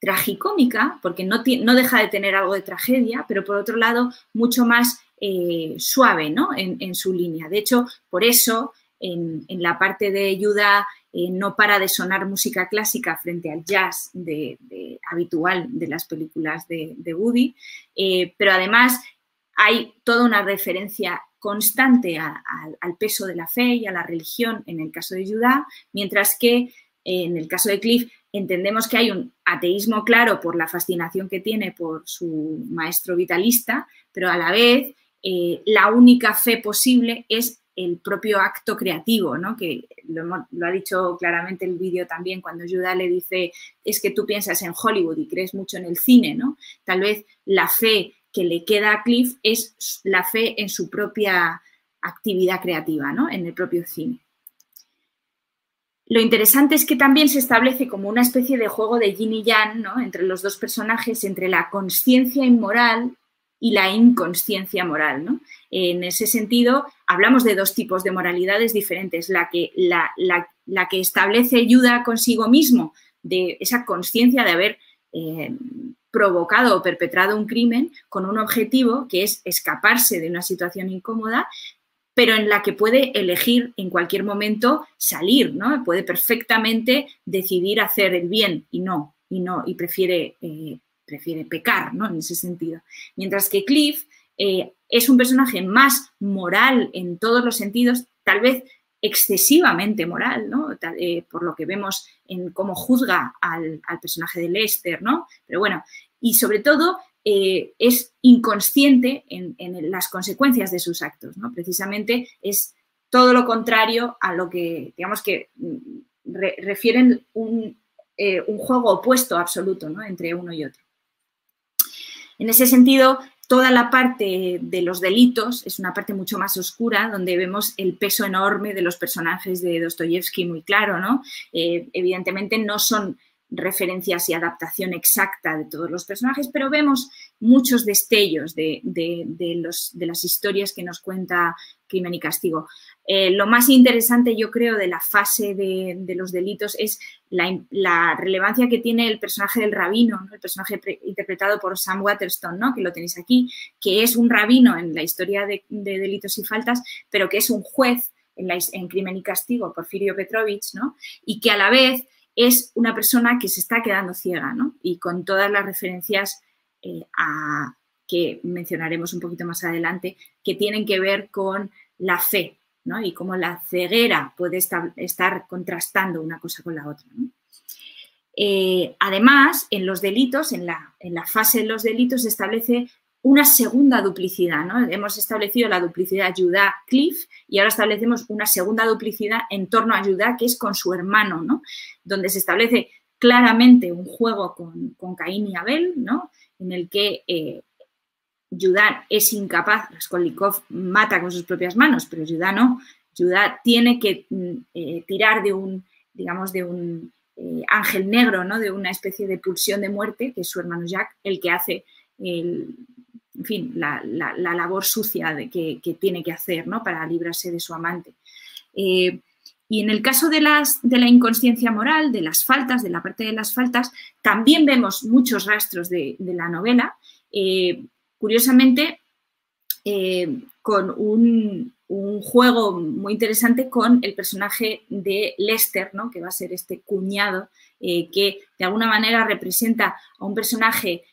tragicómica, porque no, no, deja de tener algo de tragedia, pero por otro lado mucho más eh, suave ¿no? en, su línea. De hecho, por eso en, en la parte de ayuda eh, no para de sonar música clásica frente al jazz de, habitual de las películas de, Woody, eh, pero además hay toda una referencia constante al peso de la fe y a la religión en el caso de Judá, mientras que en el caso de Cliff entendemos que hay un ateísmo claro por la fascinación que tiene por su maestro vitalista, pero a la vez eh, la única fe posible es el propio acto creativo, ¿no? que lo, ha dicho claramente el vídeo también cuando Judah le dice, es que tú piensas en Hollywood y crees mucho en el cine, ¿no? Tal vez la fe que le queda a Cliff es la fe en su propia actividad creativa, ¿no? En el propio cine. Lo interesante es que también se establece como una especie de juego de yin y yang ¿no? entre los dos personajes, entre la conciencia inmoral y la inconsciencia moral. ¿no? En ese sentido, hablamos de dos tipos de moralidades diferentes, la que, la, que establece ayuda consigo mismo, de esa conciencia de haber eh, provocado o perpetrado un crimen con un objetivo que es escaparse de una situación incómoda, pero en la que puede elegir en cualquier momento salir, ¿no? Puede perfectamente decidir hacer el bien y no, y no, y prefiere eh, prefiere pecar, ¿no? En ese sentido. Mientras que Cliff eh, es un personaje más moral en todos los sentidos, tal vez excesivamente moral, ¿no? Eh, por lo que vemos en cómo juzga al, personaje de Lester, ¿no? Pero bueno, y sobre todo eh, es inconsciente en, las consecuencias de sus actos, ¿no? Precisamente es todo lo contrario a lo que, digamos que mm, refieren un, un, juego opuesto absoluto, ¿no? Entre uno y otro. En ese sentido, toda la parte de los delitos es una parte mucho más oscura, donde vemos el peso enorme de los personajes de Dostoyevsky muy claro, ¿no? Eh, evidentemente no son referencias y adaptación exacta de todos los personajes, pero vemos muchos destellos de, de las historias que nos cuenta Crimen y Castigo. Eh, lo más interesante, yo creo, de la fase de, los delitos es la, relevancia que tiene el personaje del rabino, el personaje interpretado por Sam Waterston, ¿no? que lo tenéis aquí, que es un rabino en la historia de, delitos y faltas, pero que es un juez en, en Crimen y Castigo, Porfirio Petrovich, ¿no? y que a la vez es una persona que se está quedando ciega, ¿no? Y con todas las referencias eh, a, que mencionaremos un poquito más adelante, que tienen que ver con la fe, ¿no? Y cómo la ceguera puede estar, contrastando una cosa con la otra. Eh, además, en los delitos, en la, fase de los delitos, se establece una segunda duplicidad. ¿no? Hemos establecido la duplicidad Judá-Cliff y ahora establecemos una segunda duplicidad en torno a Judá, que es con su hermano, ¿no? Donde se establece claramente un juego con, Caín y Abel, ¿no? en el que eh, Judá es incapaz, Raskolnikov mata con sus propias manos, pero Judá no. Judá tiene que mm, eh, tirar de un, digamos, de un eh, ángel negro, ¿no? de una especie de pulsión de muerte, que es su hermano Jack, el que hace el, en fin, la, labor sucia de que, tiene que hacer ¿no? para librarse de su amante. Y en el caso de, las, de la inconsciencia moral, de las faltas, de la parte de las faltas, también vemos muchos rastros de, la novela. Eh, curiosamente, eh, con un, juego muy interesante con el personaje de Lester, ¿no? que va a ser este cuñado, que de alguna manera representa a un personaje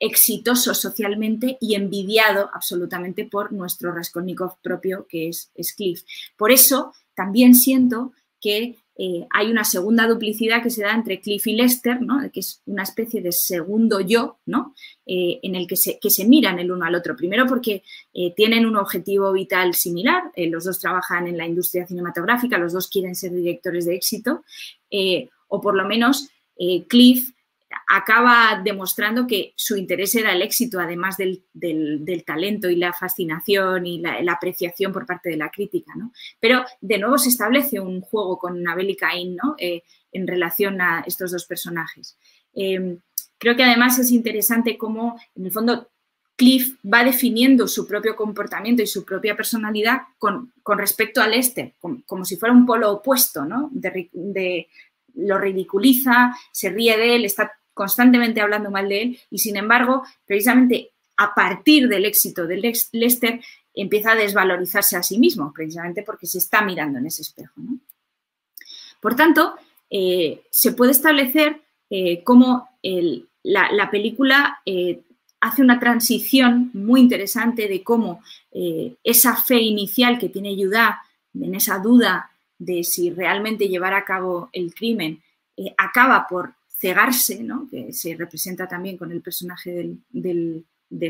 exitoso socialmente y envidiado absolutamente por nuestro Raskolnikov propio, que es, Cliff. Por eso también siento que eh, hay una segunda duplicidad que se da entre Cliff y Lester, ¿no? que es una especie de segundo yo, ¿no? Eh, en el que se, miran el uno al otro. Primero porque eh, tienen un objetivo vital similar, los dos trabajan en la industria cinematográfica, los dos quieren ser directores de éxito, o por lo menos Cliff acaba demostrando que su interés era el éxito, además del, talento y la fascinación y la, apreciación por parte de la crítica. ¿no? Pero de nuevo se establece un juego con Abel y Caín ¿no? Eh, en relación a estos dos personajes. Em, creo que además es interesante cómo, en el fondo, Cliff va definiendo su propio comportamiento y su propia personalidad con, respecto al este, como, si fuera un polo opuesto, ¿no? lo ridiculiza, se ríe de él, está constantemente hablando mal de él y sin embargo, precisamente a partir del éxito de Lester, empieza a desvalorizarse a sí mismo, precisamente porque se está mirando en ese espejo. Por tanto, eh, se puede establecer eh, cómo la, película eh, hace una transición muy interesante de cómo esa fe inicial que tiene Judá, en esa duda de si realmente llevar a cabo el crimen, acaba por cegarse, ¿no? que se representa también con el personaje del,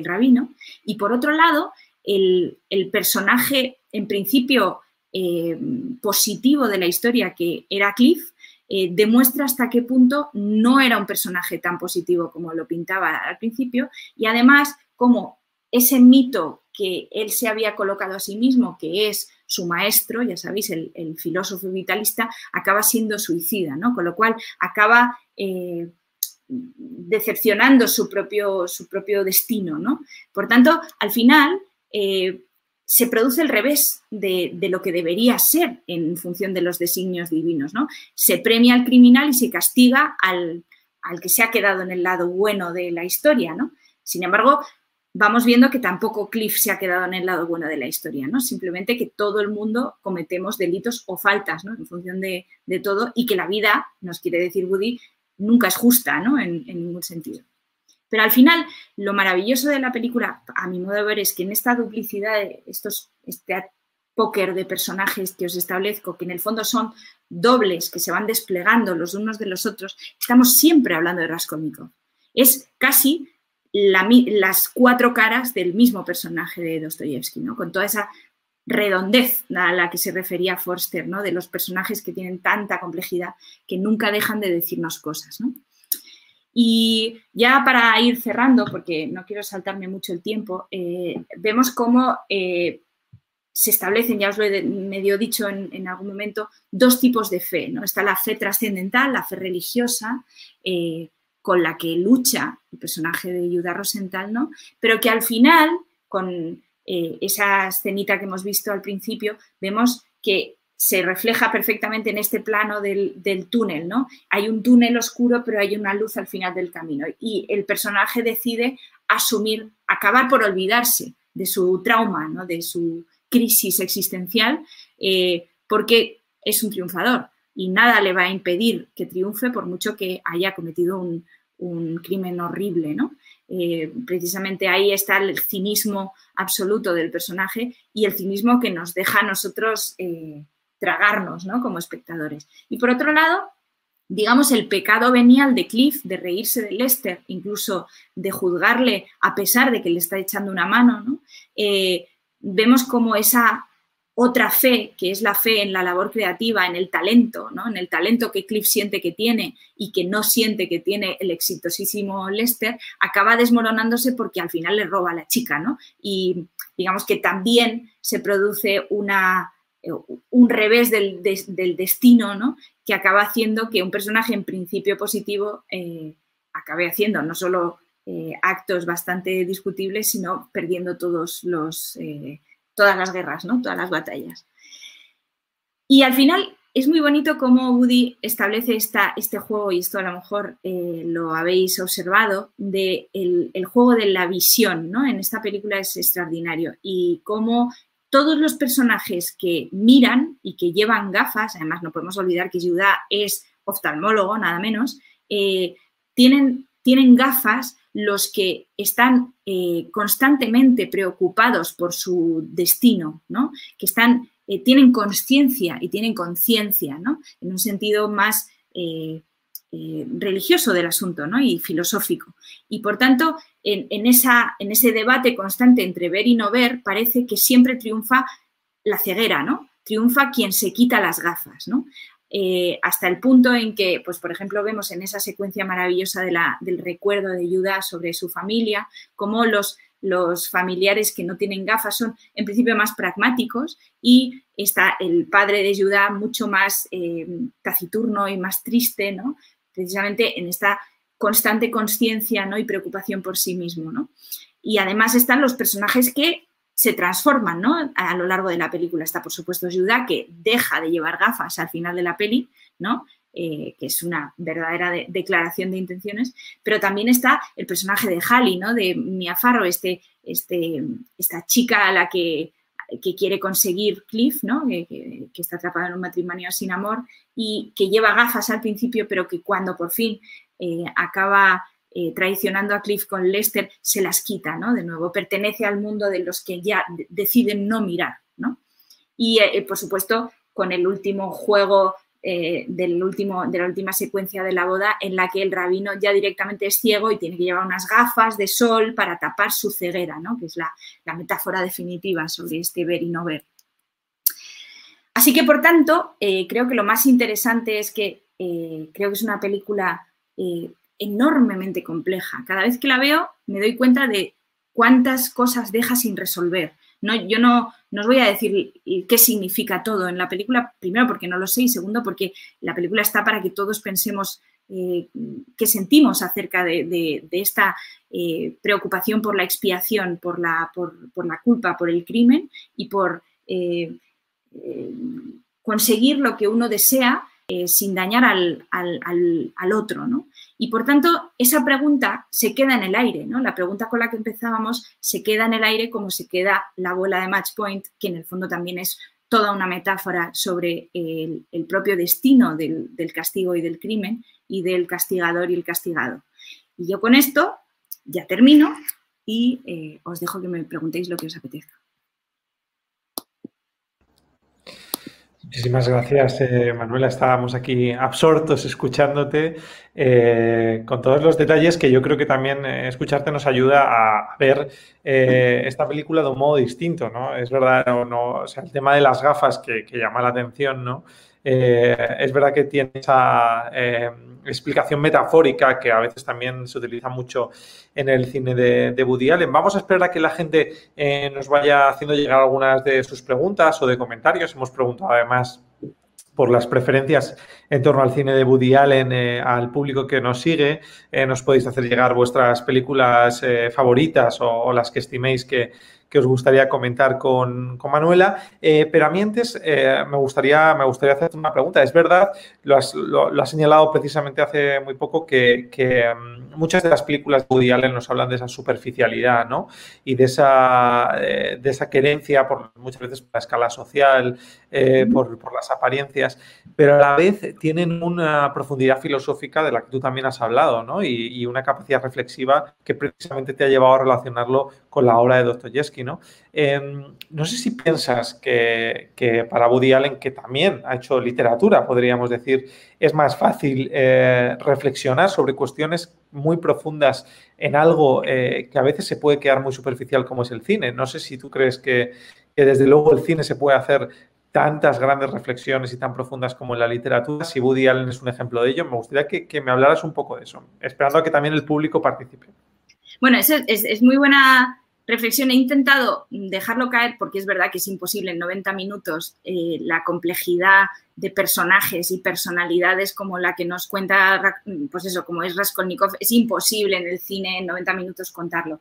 rabino. Y por otro lado, el, personaje en principio eh, positivo de la historia, que era Cliff, eh, demuestra hasta qué punto no era un personaje tan positivo como lo pintaba al principio y además como ese mito que él se había colocado a sí mismo, que es su maestro, ya sabéis, el, filósofo vitalista, acaba siendo suicida, ¿no? Con lo cual acaba eh, decepcionando su propio, su propio destino, ¿no? Por tanto, al final eh, se produce el revés de, lo que debería ser en función de los designios divinos, ¿no? Se premia al criminal y se castiga al, al que se ha quedado en el lado bueno de la historia, ¿no? Sin embargo, vamos viendo que tampoco Cliff se ha quedado en el lado bueno de la historia, ¿no? Simplemente que todo el mundo cometemos delitos o faltas, ¿no? En función de, todo y que la vida, nos quiere decir Woody, nunca es justa, ¿no? En, ningún sentido. Pero al final, lo maravilloso de la película, a mi modo de ver, es que en esta duplicidad, de estos, este póker de personajes que os establezco, que en el fondo son dobles que se van desplegando los unos de los otros, estamos siempre hablando de Raskolnikov. Es casi las cuatro caras del mismo personaje de Dostoyevsky, ¿no? con toda esa redondez a la que se refería Forster, ¿no? de los personajes que tienen tanta complejidad que nunca dejan de decirnos cosas. Y ya para ir cerrando, porque no quiero saltarme mucho el tiempo, eh, vemos cómo eh, se establecen, ya os lo he medio dicho en, algún momento, dos tipos de fe. ¿no? Está la fe trascendental, la fe religiosa, eh, con la que lucha el personaje de Yuda Rosenthal, ¿no? Pero que al final, con eh, esa escenita que hemos visto al principio, vemos que se refleja perfectamente en este plano del, túnel, ¿no? Hay un túnel oscuro, pero hay una luz al final del camino. Y el personaje decide asumir, acabar por olvidarse de su trauma, ¿no? de su crisis existencial, eh, porque es un triunfador y nada le va a impedir que triunfe por mucho que haya cometido un, un crimen horrible, ¿no? Eh, precisamente ahí está el cinismo absoluto del personaje y el cinismo que nos deja a nosotros eh, tragarnos, ¿no? Como espectadores. Y por otro lado, digamos, el pecado venial de Cliff, de reírse de Lester, incluso de juzgarle a pesar de que le está echando una mano, ¿no? Eh, vemos como esa otra fe, que es la fe en la labor creativa, en el talento, ¿no? en el talento que Cliff siente que tiene y que no siente que tiene el exitosísimo Lester, acaba desmoronándose porque al final le roba a la chica. ¿no? Y digamos que también se produce una, un revés del, destino, ¿no? Que acaba haciendo que un personaje en principio positivo acabe haciendo no solo actos bastante discutibles, sino perdiendo todos los, todas las guerras, ¿no? Todas las batallas. Y al final es muy bonito cómo Woody establece esta, este juego, y esto a lo mejor eh, lo habéis observado, de el, juego de la visión, ¿no? En esta película es extraordinario. Y cómo todos los personajes que miran y que llevan gafas, además no podemos olvidar que Judá es oftalmólogo, nada menos, eh, tienen, tienen gafas los que están eh, constantemente preocupados por su destino, ¿no? que están eh, tienen conciencia y tienen conciencia, ¿no? En un sentido más eh, religioso del asunto, ¿no? Y filosófico. Y por tanto, en, en ese debate constante entre ver y no ver, parece que siempre triunfa la ceguera, ¿no? Triunfa quien se quita las gafas, ¿no? Hasta el punto en que, pues, por ejemplo, vemos en esa secuencia maravillosa del recuerdo de Judas sobre su familia, cómo los los familiares que no tienen gafas son en principio más pragmáticos y está el padre de Judá mucho más eh, taciturno y más triste, ¿no? precisamente en esta constante conciencia ¿no? y preocupación por sí mismo. ¿no? Y además están los personajes que se transforman ¿no? a lo largo de la película. Está, por supuesto, Judá, que deja de llevar gafas al final de la peli, ¿no? Eh, que es una verdadera declaración de intenciones, pero también está el personaje de Halley, ¿no? de Mia Farrow, este, este, esta chica a la que, quiere conseguir Cliff, ¿no? que, está atrapada en un matrimonio sin amor y que lleva gafas al principio, pero que cuando por fin eh, acaba eh, traicionando a Cliff con Lester, se las quita, ¿no? De nuevo, pertenece al mundo de los que ya deciden no mirar, ¿no? Y, por supuesto, con el último juego eh, del último, de la última secuencia de la boda en la que el rabino ya directamente es ciego y tiene que llevar unas gafas de sol para tapar su ceguera, ¿no? que es la, metáfora definitiva sobre este ver y no ver. Así que, por tanto, eh, creo que lo más interesante es que eh, creo que es una película enormemente compleja. Cada vez que la veo me doy cuenta de cuántas cosas deja sin resolver no, yo no, os voy a decir qué significa todo en la película, primero porque no lo sé y segundo porque la película está para que todos pensemos eh, qué sentimos acerca de, esta eh, preocupación por la expiación, por la, por, la, culpa, por el crimen y por eh, conseguir lo que uno desea sin dañar al, al otro. ¿no? Y por tanto, esa pregunta se queda en el aire, ¿no? La pregunta con la que empezábamos se queda en el aire como se queda la bola de match point, que en el fondo también es toda una metáfora sobre el, propio destino del, castigo y del crimen y del castigador y el castigado. Y yo con esto ya termino y eh, os dejo que me preguntéis lo que os apetezca. Muchísimas gracias, eh, Manuela. Estábamos aquí absortos escuchándote eh, con todos los detalles que yo creo que también eh, escucharte nos ayuda a ver esta película de un modo distinto, ¿no? Es verdad, no, o sea, el tema de las gafas que llama la atención, ¿no? Es verdad que tiene esa explicación metafórica que a veces también se utiliza mucho en el cine de, de Woody Allen. Vamos a esperar a que la gente eh, nos vaya haciendo llegar algunas de sus preguntas o de comentarios. Hemos preguntado además por las preferencias en torno al cine de Woody Allen eh, al público que nos sigue. Eh, nos podéis hacer llegar vuestras películas favoritas o, las que estiméis que, que os gustaría comentar con, Manuela. Eh, pero a mí antes eh, me, gustaría, me gustaría hacerte una pregunta. Es verdad, lo has, señalado precisamente hace muy poco, que, mm, muchas de las películas de Woody Allen nos hablan de esa superficialidad ¿no? y de esa, eh, de esa querencia por muchas veces por la escala social, por, por, las apariencias, pero a la vez tienen una profundidad filosófica de la que tú también has hablado ¿no? y, y una capacidad reflexiva que precisamente te ha llevado a relacionarlo con la obra de Dostoyevsky. ¿no? Em, no sé si piensas que, para Woody Allen, que también ha hecho literatura, podríamos decir, es más fácil eh, reflexionar sobre cuestiones muy profundas en algo eh, que a veces se puede quedar muy superficial como es el cine. No sé si tú crees que, desde luego el cine se puede hacer tantas grandes reflexiones y tan profundas como en la literatura. Si Woody Allen es un ejemplo de ello, me gustaría que, me hablaras un poco de eso, esperando a que también el público participe. Bueno, es, es muy buena reflexión he intentado dejarlo caer porque es verdad que es imposible en 90 minutos eh, la complejidad de personajes y personalidades como la que nos cuenta, pues eso, como es Raskolnikov, es imposible en el cine en 90 minutos contarlo.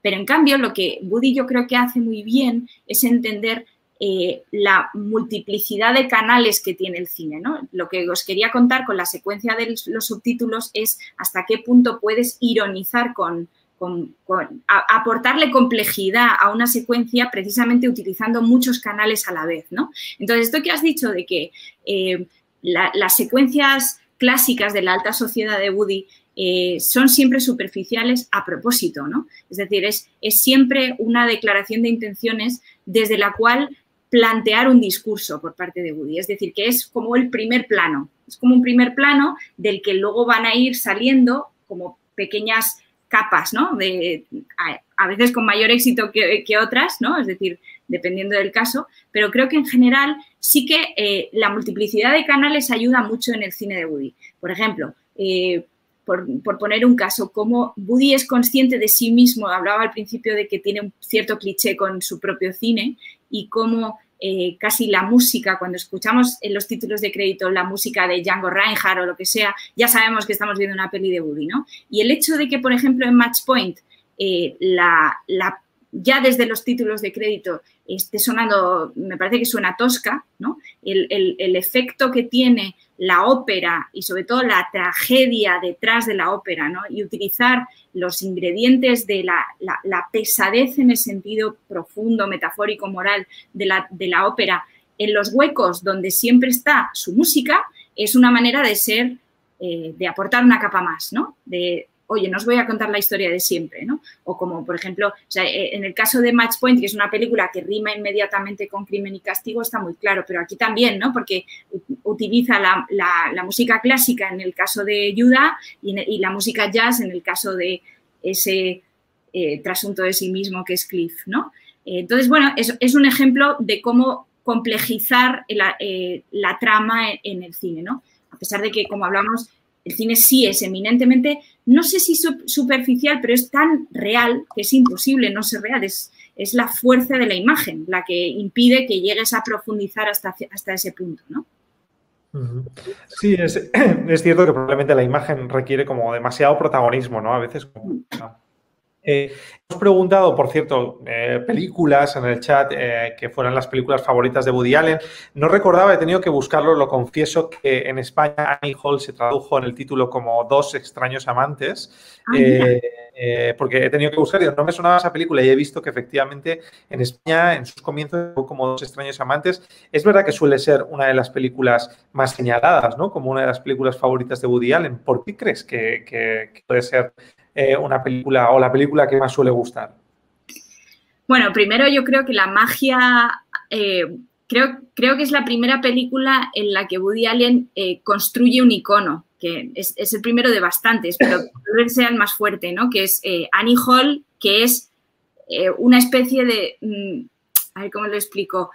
Pero en cambio, lo que Woody yo creo que hace muy bien es entender eh, la multiplicidad de canales que tiene el cine. ¿no? Lo que os quería contar con la secuencia de los subtítulos es hasta qué punto puedes ironizar con, aportarle complejidad a una secuencia precisamente utilizando muchos canales a la vez. ¿no? Entonces, esto que has dicho de que eh, las secuencias clásicas de la alta sociedad de Woody eh, son siempre superficiales a propósito, ¿no? Es decir, es, es, siempre una declaración de intenciones desde la cual plantear un discurso por parte de Woody. Es decir, que es como el primer plano, es como un primer plano del que luego van a ir saliendo como pequeñas capas, ¿no? De, a, veces con mayor éxito que, otras, ¿no? Es decir, dependiendo del caso, pero creo que en general sí que eh, la multiplicidad de canales ayuda mucho en el cine de Woody. Por ejemplo, eh, por, poner un caso, como Woody es consciente de sí mismo, hablaba al principio de que tiene un cierto cliché con su propio cine y cómo eh, casi la música, cuando escuchamos en los títulos de crédito la música de Django Reinhardt o lo que sea, ya sabemos que estamos viendo una peli de Woody, ¿no? Y el hecho de que, por ejemplo, en Match Point, eh, la, ya desde los títulos de crédito esté sonando, me parece que suena tosca, ¿no? El, el, efecto que tiene la ópera y sobre todo la tragedia detrás de la ópera, ¿no? Y utilizar los ingredientes de la, pesadez en el sentido profundo, metafórico, moral de la, de la, ópera en los huecos donde siempre está su música, es una manera de ser, eh, de aportar una capa más, ¿no? De, oye, no os voy a contar la historia de siempre, ¿no? O como, por ejemplo, eh, en el caso de Match Point, que es una película que rima inmediatamente con crimen y castigo, está muy claro, pero aquí también, ¿no? Porque utiliza la, música clásica en el caso de Judah y, la música jazz en el caso de ese eh, trasunto de sí mismo que es Cliff, ¿no? Eh, entonces, bueno, es, un ejemplo de cómo complejizar la trama en, el cine, ¿no? A pesar de que, como hablamos, el cine sí es eminentemente, no sé si superficial, pero es tan real que es imposible no ser real. Es, es la fuerza de la imagen la que impide que llegues a profundizar hasta, hasta ese punto, ¿no? Sí, es, es, cierto que probablemente la imagen requiere como demasiado protagonismo, ¿no? A veces como, mm. Eh, hemos preguntado, por cierto, eh, películas en el chat eh, que fueran las películas favoritas de Woody Allen. No recordaba, he tenido que buscarlo, lo confieso, que en España Annie Hall se tradujo en el título como Dos extraños amantes, ah, porque he tenido que buscar y no me sonaba esa película y he visto que efectivamente en España, en sus comienzos, como Dos extraños amantes. Es verdad que suele ser una de las películas más señaladas, ¿no? Como una de las películas favoritas de Woody Allen. ¿Por qué crees que puede ser eh, una película o la película que más suele gustar? Bueno, primero yo creo que la magia, eh, creo, creo que es la primera película en la que Woody Allen eh, construye un icono, que es, el primero de bastantes, pero tal sea el más fuerte, ¿no? Que es Annie Hall, que es una especie de, mm, a ver cómo lo explico,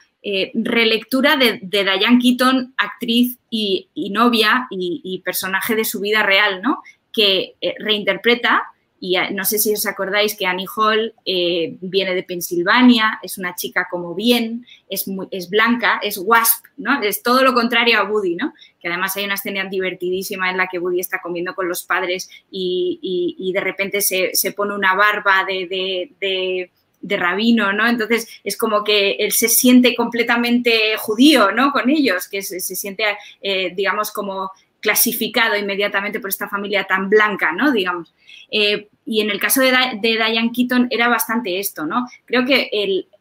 relectura de, de, Diane Keaton, actriz y, novia y, y, personaje de su vida real, ¿no? Que eh, reinterpreta, y eh, no sé si os acordáis que Annie Hall eh, viene de Pensilvania, es una chica como bien, es, es blanca, es wasp, ¿no? Es todo lo contrario a Woody, ¿no? Que además hay una escena divertidísima en la que Woody está comiendo con los padres y, de repente se, pone una barba de, rabino, ¿no? Entonces es como que él se siente completamente judío, ¿no? Con ellos, que se, siente, digamos, como clasificado inmediatamente por esta familia tan blanca, ¿no? Digamos. Eh, y en el caso de, Diane Keaton era bastante esto, ¿no? Creo que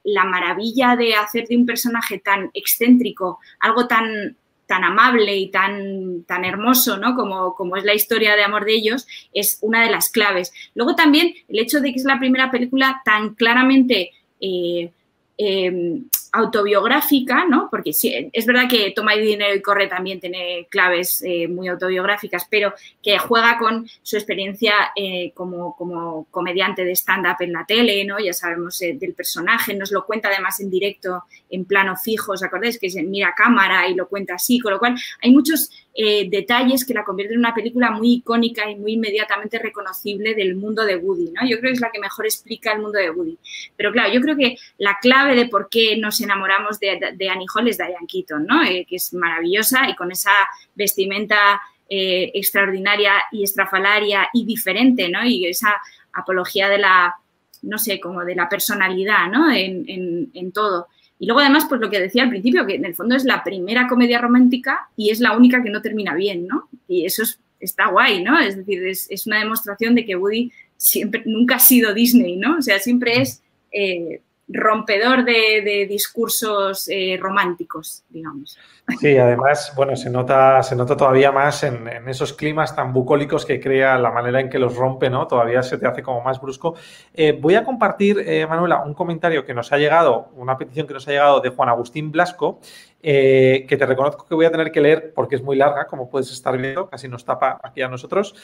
la maravilla de hacer de un personaje tan excéntrico algo tan, tan amable y tan, tan hermoso, ¿no? Como, como es la historia de amor de ellos, es una de las claves. Luego también el hecho de que es la primera película tan claramente... Eh, eh, autobiográfica, ¿no? Porque sí, es verdad que Toma y Dinero y Corre también tiene claves eh, muy autobiográficas, pero que juega con su experiencia eh, como, como, comediante de stand-up en la tele, ¿no? Ya sabemos eh, del personaje, nos lo cuenta además en directo, en plano fijo, ¿os acordáis? Que se mira cámara y lo cuenta así, con lo cual hay muchos detalles que la convierten en una película muy icónica y muy inmediatamente reconocible del mundo de Woody, ¿no? Yo creo que es la que mejor explica el mundo de Woody. Pero claro, yo creo que la clave de por qué nos enamoramos de, Annie Hall es Diane Keaton, ¿no? Eh, que es maravillosa y con esa vestimenta eh, extraordinaria y estrafalaria y diferente, ¿no? Y esa apología de la, no sé, como de la personalidad, ¿no? En, todo. Y luego además, pues lo que decía al principio, que en el fondo es la primera comedia romántica y es la única que no termina bien, ¿no? Y eso está guay, ¿no? Es decir, es, una demostración de que Woody siempre, nunca ha sido Disney, ¿no? O sea, siempre es eh, rompedor de, discursos eh, románticos, digamos. Sí, además, bueno, se nota, se nota todavía más en, esos climas tan bucólicos que crea la manera en que los rompe, ¿no? Todavía se te hace como más brusco. Eh, voy a compartir, eh, Manuela, un comentario que nos ha llegado, una petición que nos ha llegado de Juan Agustín Blasco, que te reconozco que voy a tener que leer porque es muy larga, como puedes estar viendo, casi nos tapa aquí a nosotros.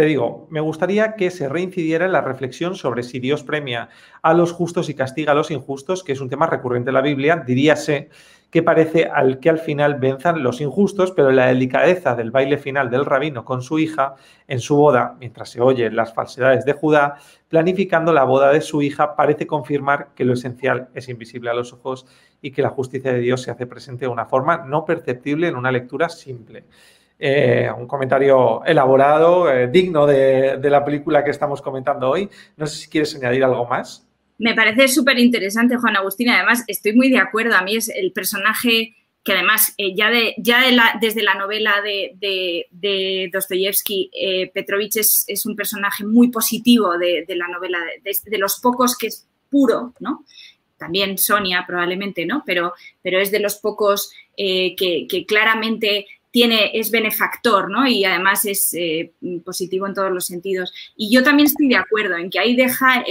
Te digo, me gustaría que se reincidiera en la reflexión sobre si Dios premia a los justos y castiga a los injustos, que es un tema recurrente en la Biblia, diríase que parece al que al final venzan los injustos, pero la delicadeza del baile final del rabino con su hija en su boda, mientras se oyen las falsedades de Judá, planificando la boda de su hija, parece confirmar que lo esencial es invisible a los ojos y que la justicia de Dios se hace presente de una forma no perceptible en una lectura simple. Eh, un comentario elaborado, eh, digno de, la película que estamos comentando hoy. No sé si quieres añadir algo más. Me parece súper interesante, Juan Agustín. Además, estoy muy de acuerdo. A mí es el personaje que además eh, ya, de, ya desde la novela de, de, Dostoyevsky, Petrovich es, un personaje muy positivo de, la novela, de, los pocos que es puro, ¿no? También Sonia probablemente, ¿no? Pero, pero es de los pocos que, claramente es benefactor, ¿no? Y además es eh, positivo en todos los sentidos. Y yo también estoy de acuerdo en que ahí deja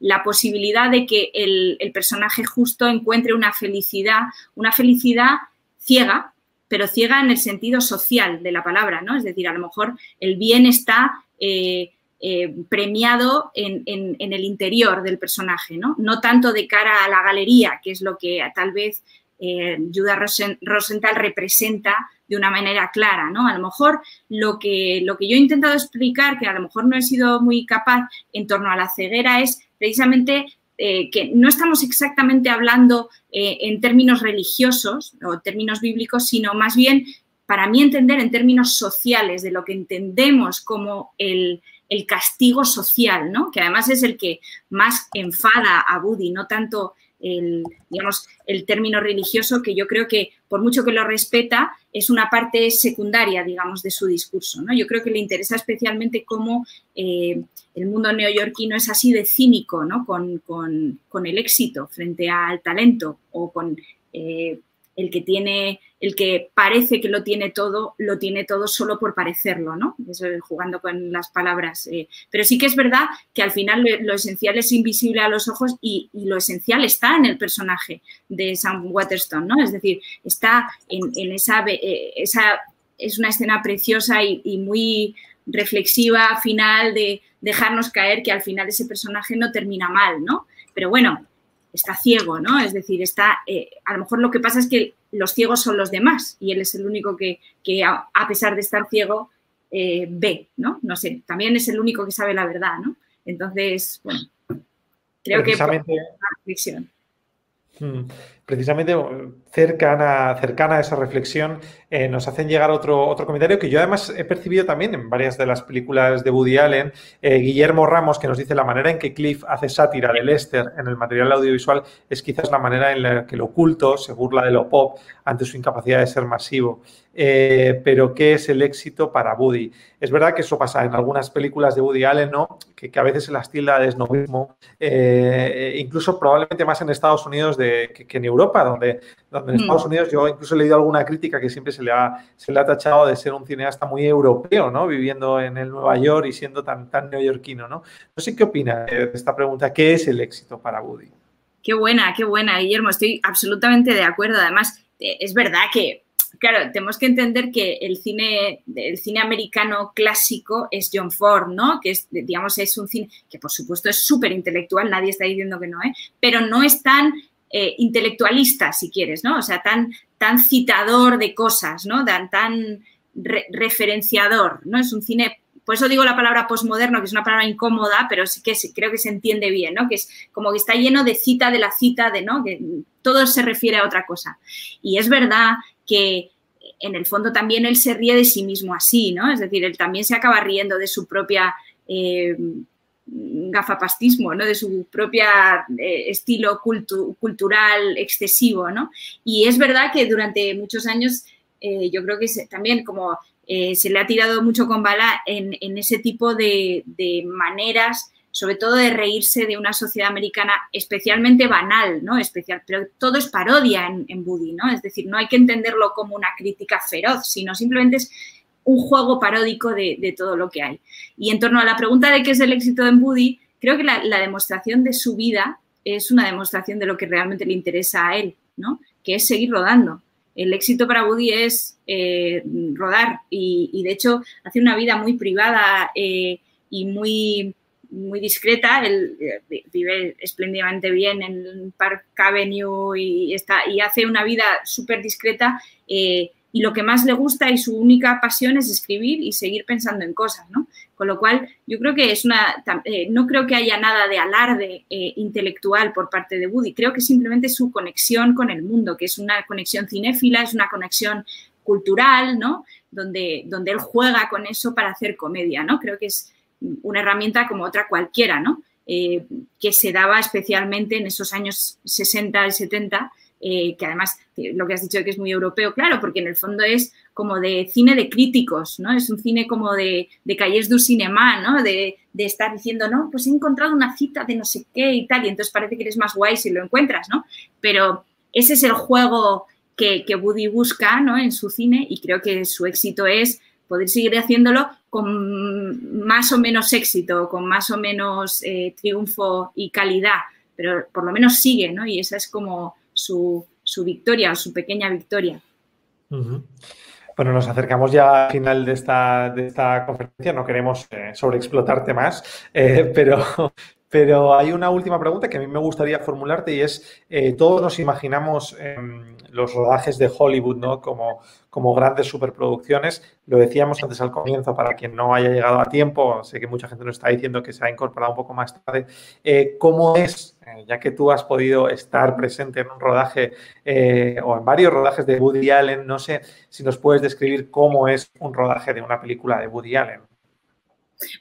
la posibilidad de que el, personaje justo encuentre una felicidad, una felicidad ciega, pero ciega en el sentido social de la palabra, ¿no? Es decir, a lo mejor el bien está eh, eh, premiado en, en, el interior del personaje, ¿no? No tanto de cara a la galería, que es lo que tal vez eh, Judah Rosenthal representa de una manera clara, ¿no? A lo mejor lo que, lo que yo he intentado explicar, que a lo mejor no he sido muy capaz en torno a la ceguera, es precisamente eh, que no estamos exactamente hablando eh, en términos religiosos o términos bíblicos, sino más bien, para mí entender en términos sociales, de lo que entendemos como el, el castigo social, ¿no? Que además es el que más enfada a Buddy, no tanto el, digamos, el término religioso que yo creo que por mucho que lo respeta es una parte secundaria, digamos, de su discurso. ¿no? Yo creo que le interesa especialmente cómo eh, el mundo neoyorquino es así de cínico ¿no? con, con, el éxito frente al talento o con eh, el que tiene, el que parece que lo tiene todo, lo tiene todo solo por parecerlo, ¿no? Eso, jugando con las palabras. Eh. Pero sí que es verdad que al final lo, esencial es invisible a los ojos y, lo esencial está en el personaje de Sam Waterston, ¿no? Es decir, está en, esa, eh, esa, es una escena preciosa y, y muy reflexiva final de dejarnos caer que al final ese personaje no termina mal, ¿no? Pero bueno, está ciego, ¿no? Es decir, está, eh, a lo mejor lo que pasa es que los ciegos son los demás y él es el único que, a, pesar de estar ciego, eh, ve, ¿no? No sé, también es el único que sabe la verdad, ¿no? Entonces, bueno, creo que... reflexión. Precisamente cercana, cercana a esa reflexión eh, nos hacen llegar otro, otro comentario que yo además he percibido también en varias de las películas de Woody Allen. Eh, Guillermo Ramos que nos dice la manera en que Cliff hace sátira de Lester en el material audiovisual es quizás la manera en la que lo oculto se burla de lo pop ante su incapacidad de ser masivo. Eh, pero ¿qué es el éxito para Woody? Es verdad que eso pasa en algunas películas de Woody Allen, ¿no? Que, a veces se las tilda de esnovismo, incluso probablemente más en Estados Unidos que en Europa, donde, donde en mm. Estados Unidos yo incluso he leído alguna crítica que siempre se le, ha, se le ha tachado de ser un cineasta muy europeo, ¿no? Viviendo en el Nueva York y siendo tan, tan neoyorquino, ¿no? No sé qué opina de esta pregunta. ¿Qué es el éxito para Woody? Qué buena, qué buena, Guillermo. Estoy absolutamente de acuerdo. Además, eh, es verdad que, claro, tenemos que entender que el cine, el cine americano clásico es John Ford, ¿no? Que es, digamos, es un cine que por supuesto es súper intelectual, nadie está diciendo que no, ¿eh? Pero no es tan eh, intelectualista, si quieres, ¿no? O sea, tan, tan citador de cosas, ¿no? Tan, referenciador, ¿no? Es un cine por eso digo la palabra posmoderno, que es una palabra incómoda, pero sí que creo que se entiende bien, ¿no? Que es como que está lleno de cita de la cita, de, ¿no? Que todo se refiere a otra cosa. Y es verdad que en el fondo también él se ríe de sí mismo así, ¿no? Es decir, él también se acaba riendo de su propia eh, gafapastismo, ¿no? De su propia eh, estilo cultural excesivo, ¿no? Y es verdad que durante muchos años eh, yo creo que también como eh, se le ha tirado mucho con bala en, ese tipo de, maneras, sobre todo de reírse de una sociedad americana especialmente banal, ¿no? Especial, pero todo es parodia en, en Buddy, ¿no? Es decir, no hay que entenderlo como una crítica feroz, sino simplemente es un juego paródico de, todo lo que hay. Y en torno a la pregunta de qué es el éxito en Buddy, creo que la, demostración de su vida es una demostración de lo que realmente le interesa a él, ¿no? Que es seguir rodando el éxito para Woody es eh, rodar y, de hecho hace una vida muy privada eh, y muy, muy discreta. Él eh, vive espléndidamente bien en Park Avenue y, está, y hace una vida súper discreta y lo que más le gusta y su única pasión es escribir y seguir pensando en cosas, ¿no? Con lo cual, yo creo que es una, eh, no creo que haya nada de alarde eh, intelectual por parte de Woody, creo que simplemente su conexión con el mundo, que es una conexión cinéfila, es una conexión cultural, ¿no? Donde, donde él juega con eso para hacer comedia, ¿no? Creo que es una herramienta como otra cualquiera, ¿no? Eh, que se daba especialmente en esos años 60 y 70 eh, que además lo que has dicho que es muy europeo, claro, porque en el fondo es como de cine de críticos, ¿no? Es un cine como de, de calles du cinema, ¿no? De, estar diciendo, no, pues he encontrado una cita de no sé qué y tal, y entonces parece que eres más guay si lo encuentras, ¿no? Pero ese es el juego que, que Woody busca, ¿no? En su cine y creo que su éxito es poder seguir haciéndolo con más o menos éxito, con más o menos eh, triunfo y calidad, pero por lo menos sigue, ¿no? Y esa es como su, victoria o su pequeña victoria. Bueno, nos acercamos ya al final de esta, de esta conferencia, no queremos eh, sobreexplotarte más, eh, pero, pero hay una última pregunta que a mí me gustaría formularte y es, eh, todos nos imaginamos em, los rodajes de Hollywood ¿no? como, como grandes superproducciones. Lo decíamos antes al comienzo, para quien no haya llegado a tiempo, sé que mucha gente nos está diciendo que se ha incorporado un poco más tarde. ¿Cómo es, eh, ya que tú has podido estar presente en un rodaje o en varios rodajes de Woody Allen, no sé si nos puedes describir cómo es un rodaje de una película de Woody Allen?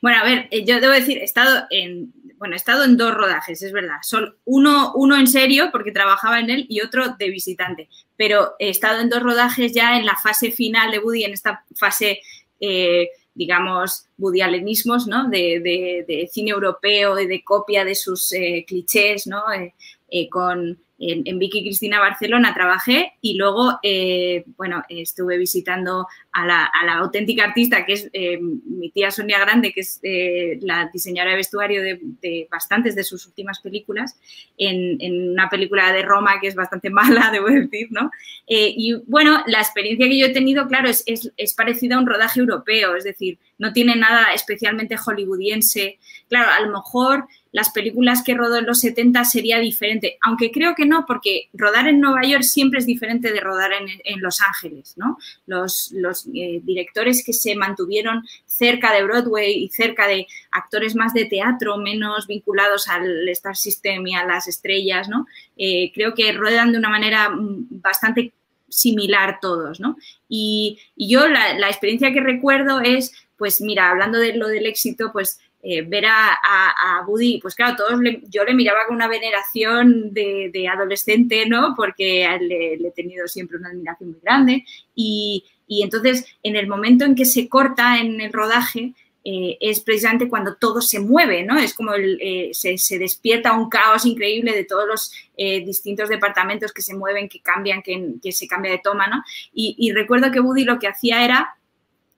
Bueno, a ver, yo debo decir, he estado en bueno, he estado en dos rodajes, es verdad. Son uno, uno en serio, porque trabajaba en él, y otro de visitante. Pero he estado en dos rodajes ya en la fase final de Woody, en esta fase, eh, digamos, Woody Allenismos, ¿no? De, cine europeo y de copia de sus eh, clichés, ¿no? Eh, con en, Vicky Cristina Barcelona trabajé y luego, eh, bueno, estuve visitando a la, auténtica artista que es eh, mi tía Sonia Grande, que es eh, la diseñadora de vestuario de, bastantes de sus últimas películas, en, una película de Roma que es bastante mala, debo decir, ¿no? y bueno, la experiencia que yo he tenido, claro, es, es, es parecida a un rodaje europeo, es decir, no tiene nada especialmente hollywoodiense. Claro, a lo mejor las películas que rodó en los 70 sería diferente, aunque creo que no, porque rodar en Nueva York siempre es diferente de rodar en, Los Ángeles, ¿no? Los, eh, directores que se mantuvieron cerca de Broadway y cerca de actores más de teatro, menos vinculados al Star System y a las estrellas, ¿no? Eh, creo que ruedan de una manera mm, bastante similar todos, ¿no? Y, yo la, la experiencia que recuerdo es, pues mira, hablando de lo del éxito, pues eh, ver a, a, Woody, pues claro, todos yo le miraba con una veneración de, adolescente, ¿no? Porque le, he tenido siempre una admiración muy grande. Y, entonces, en el momento en que se corta en el rodaje, eh, es precisamente cuando todo se mueve, ¿no? Es como eh, se, despierta un caos increíble de todos los distintos departamentos que se mueven, que cambian, que, se cambia de toma, ¿no? Y, y recuerdo que Woody lo que hacía era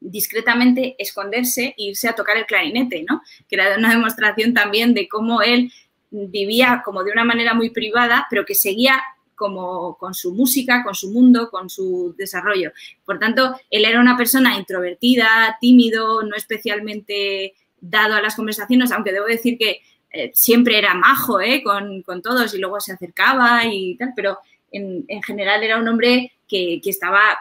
discretamente esconderse e irse a tocar el clarinete, ¿no? Que era una demostración también de cómo él vivía como de una manera muy privada, pero que seguía como con su música, con su mundo, con su desarrollo. Por tanto, él era una persona introvertida, tímido, no especialmente dado a las conversaciones, aunque debo decir que eh, siempre era majo ¿eh? con, todos y luego se acercaba y tal, pero en, general era un hombre que, que, estaba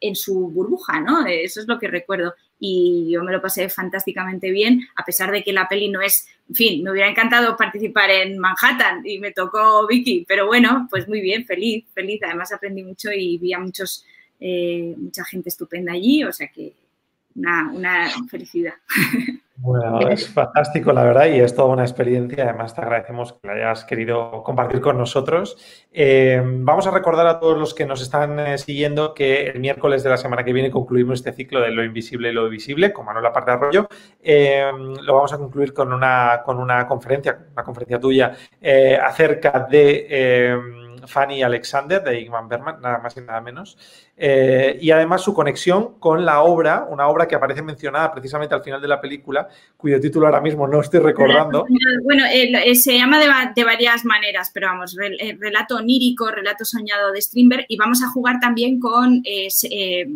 en su burbuja, ¿no? Eso es lo que recuerdo. Y yo me lo pasé fantásticamente bien, a pesar de que la peli no es, en fin, me hubiera encantado participar en Manhattan y me tocó Vicky, pero bueno, pues muy bien, feliz, feliz. Además aprendí mucho y vi a muchos, eh, mucha gente estupenda allí, o sea que una, una felicidad. Bueno, es fantástico, la verdad, y es toda una experiencia. Además, te agradecemos que la hayas querido compartir con nosotros. Eh, vamos a recordar a todos los que nos están eh, siguiendo que el miércoles de la semana que viene concluimos este ciclo de lo invisible y lo visible con Manuel Parte de Arroyo. Eh, lo vamos a concluir con una, con una conferencia, una conferencia tuya acerca de Fanny Alexander de Igman Berman, nada más y nada menos. Eh, y además su conexión con la obra, una obra que aparece mencionada precisamente al final de la película, cuyo título ahora mismo no estoy recordando. Bueno, eh, eh, se llama de, varias maneras, pero vamos, relato onírico, relato soñado de Strindberg, y vamos a jugar también con,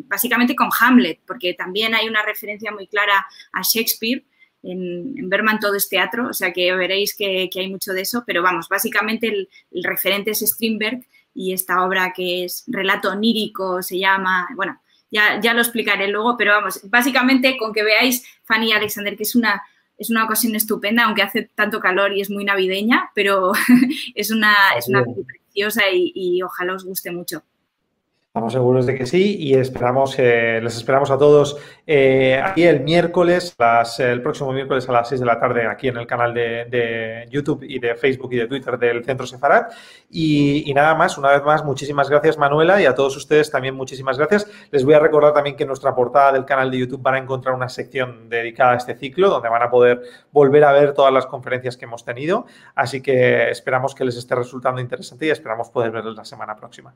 básicamente con Hamlet, porque también hay una referencia muy clara a Shakespeare en, Berman todo es teatro, o sea que veréis que, hay mucho de eso, pero vamos, básicamente el, referente es Strindberg y esta obra que es relato onírico se llama, bueno, ya, ya lo explicaré luego, pero vamos, básicamente con que veáis Fanny Alexander, que es una, es una ocasión estupenda, aunque hace tanto calor y es muy navideña, pero es una, es una preciosa y ojalá os guste mucho. Estamos seguros de que sí y esperamos, eh, les esperamos a todos eh, aquí el miércoles, el próximo miércoles a las 6 de la tarde aquí en el canal de, YouTube y de Facebook y de Twitter del Centro Sefarat. Y, nada más, una vez más, muchísimas gracias Manuela y a todos ustedes también muchísimas gracias. Les voy a recordar también que en nuestra portada del canal de YouTube van a encontrar una sección dedicada a este ciclo donde van a poder volver a ver todas las conferencias que hemos tenido. Así que esperamos que les esté resultando interesante y esperamos poder verles la semana próxima.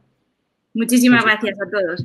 Muchísimas gracias a todos.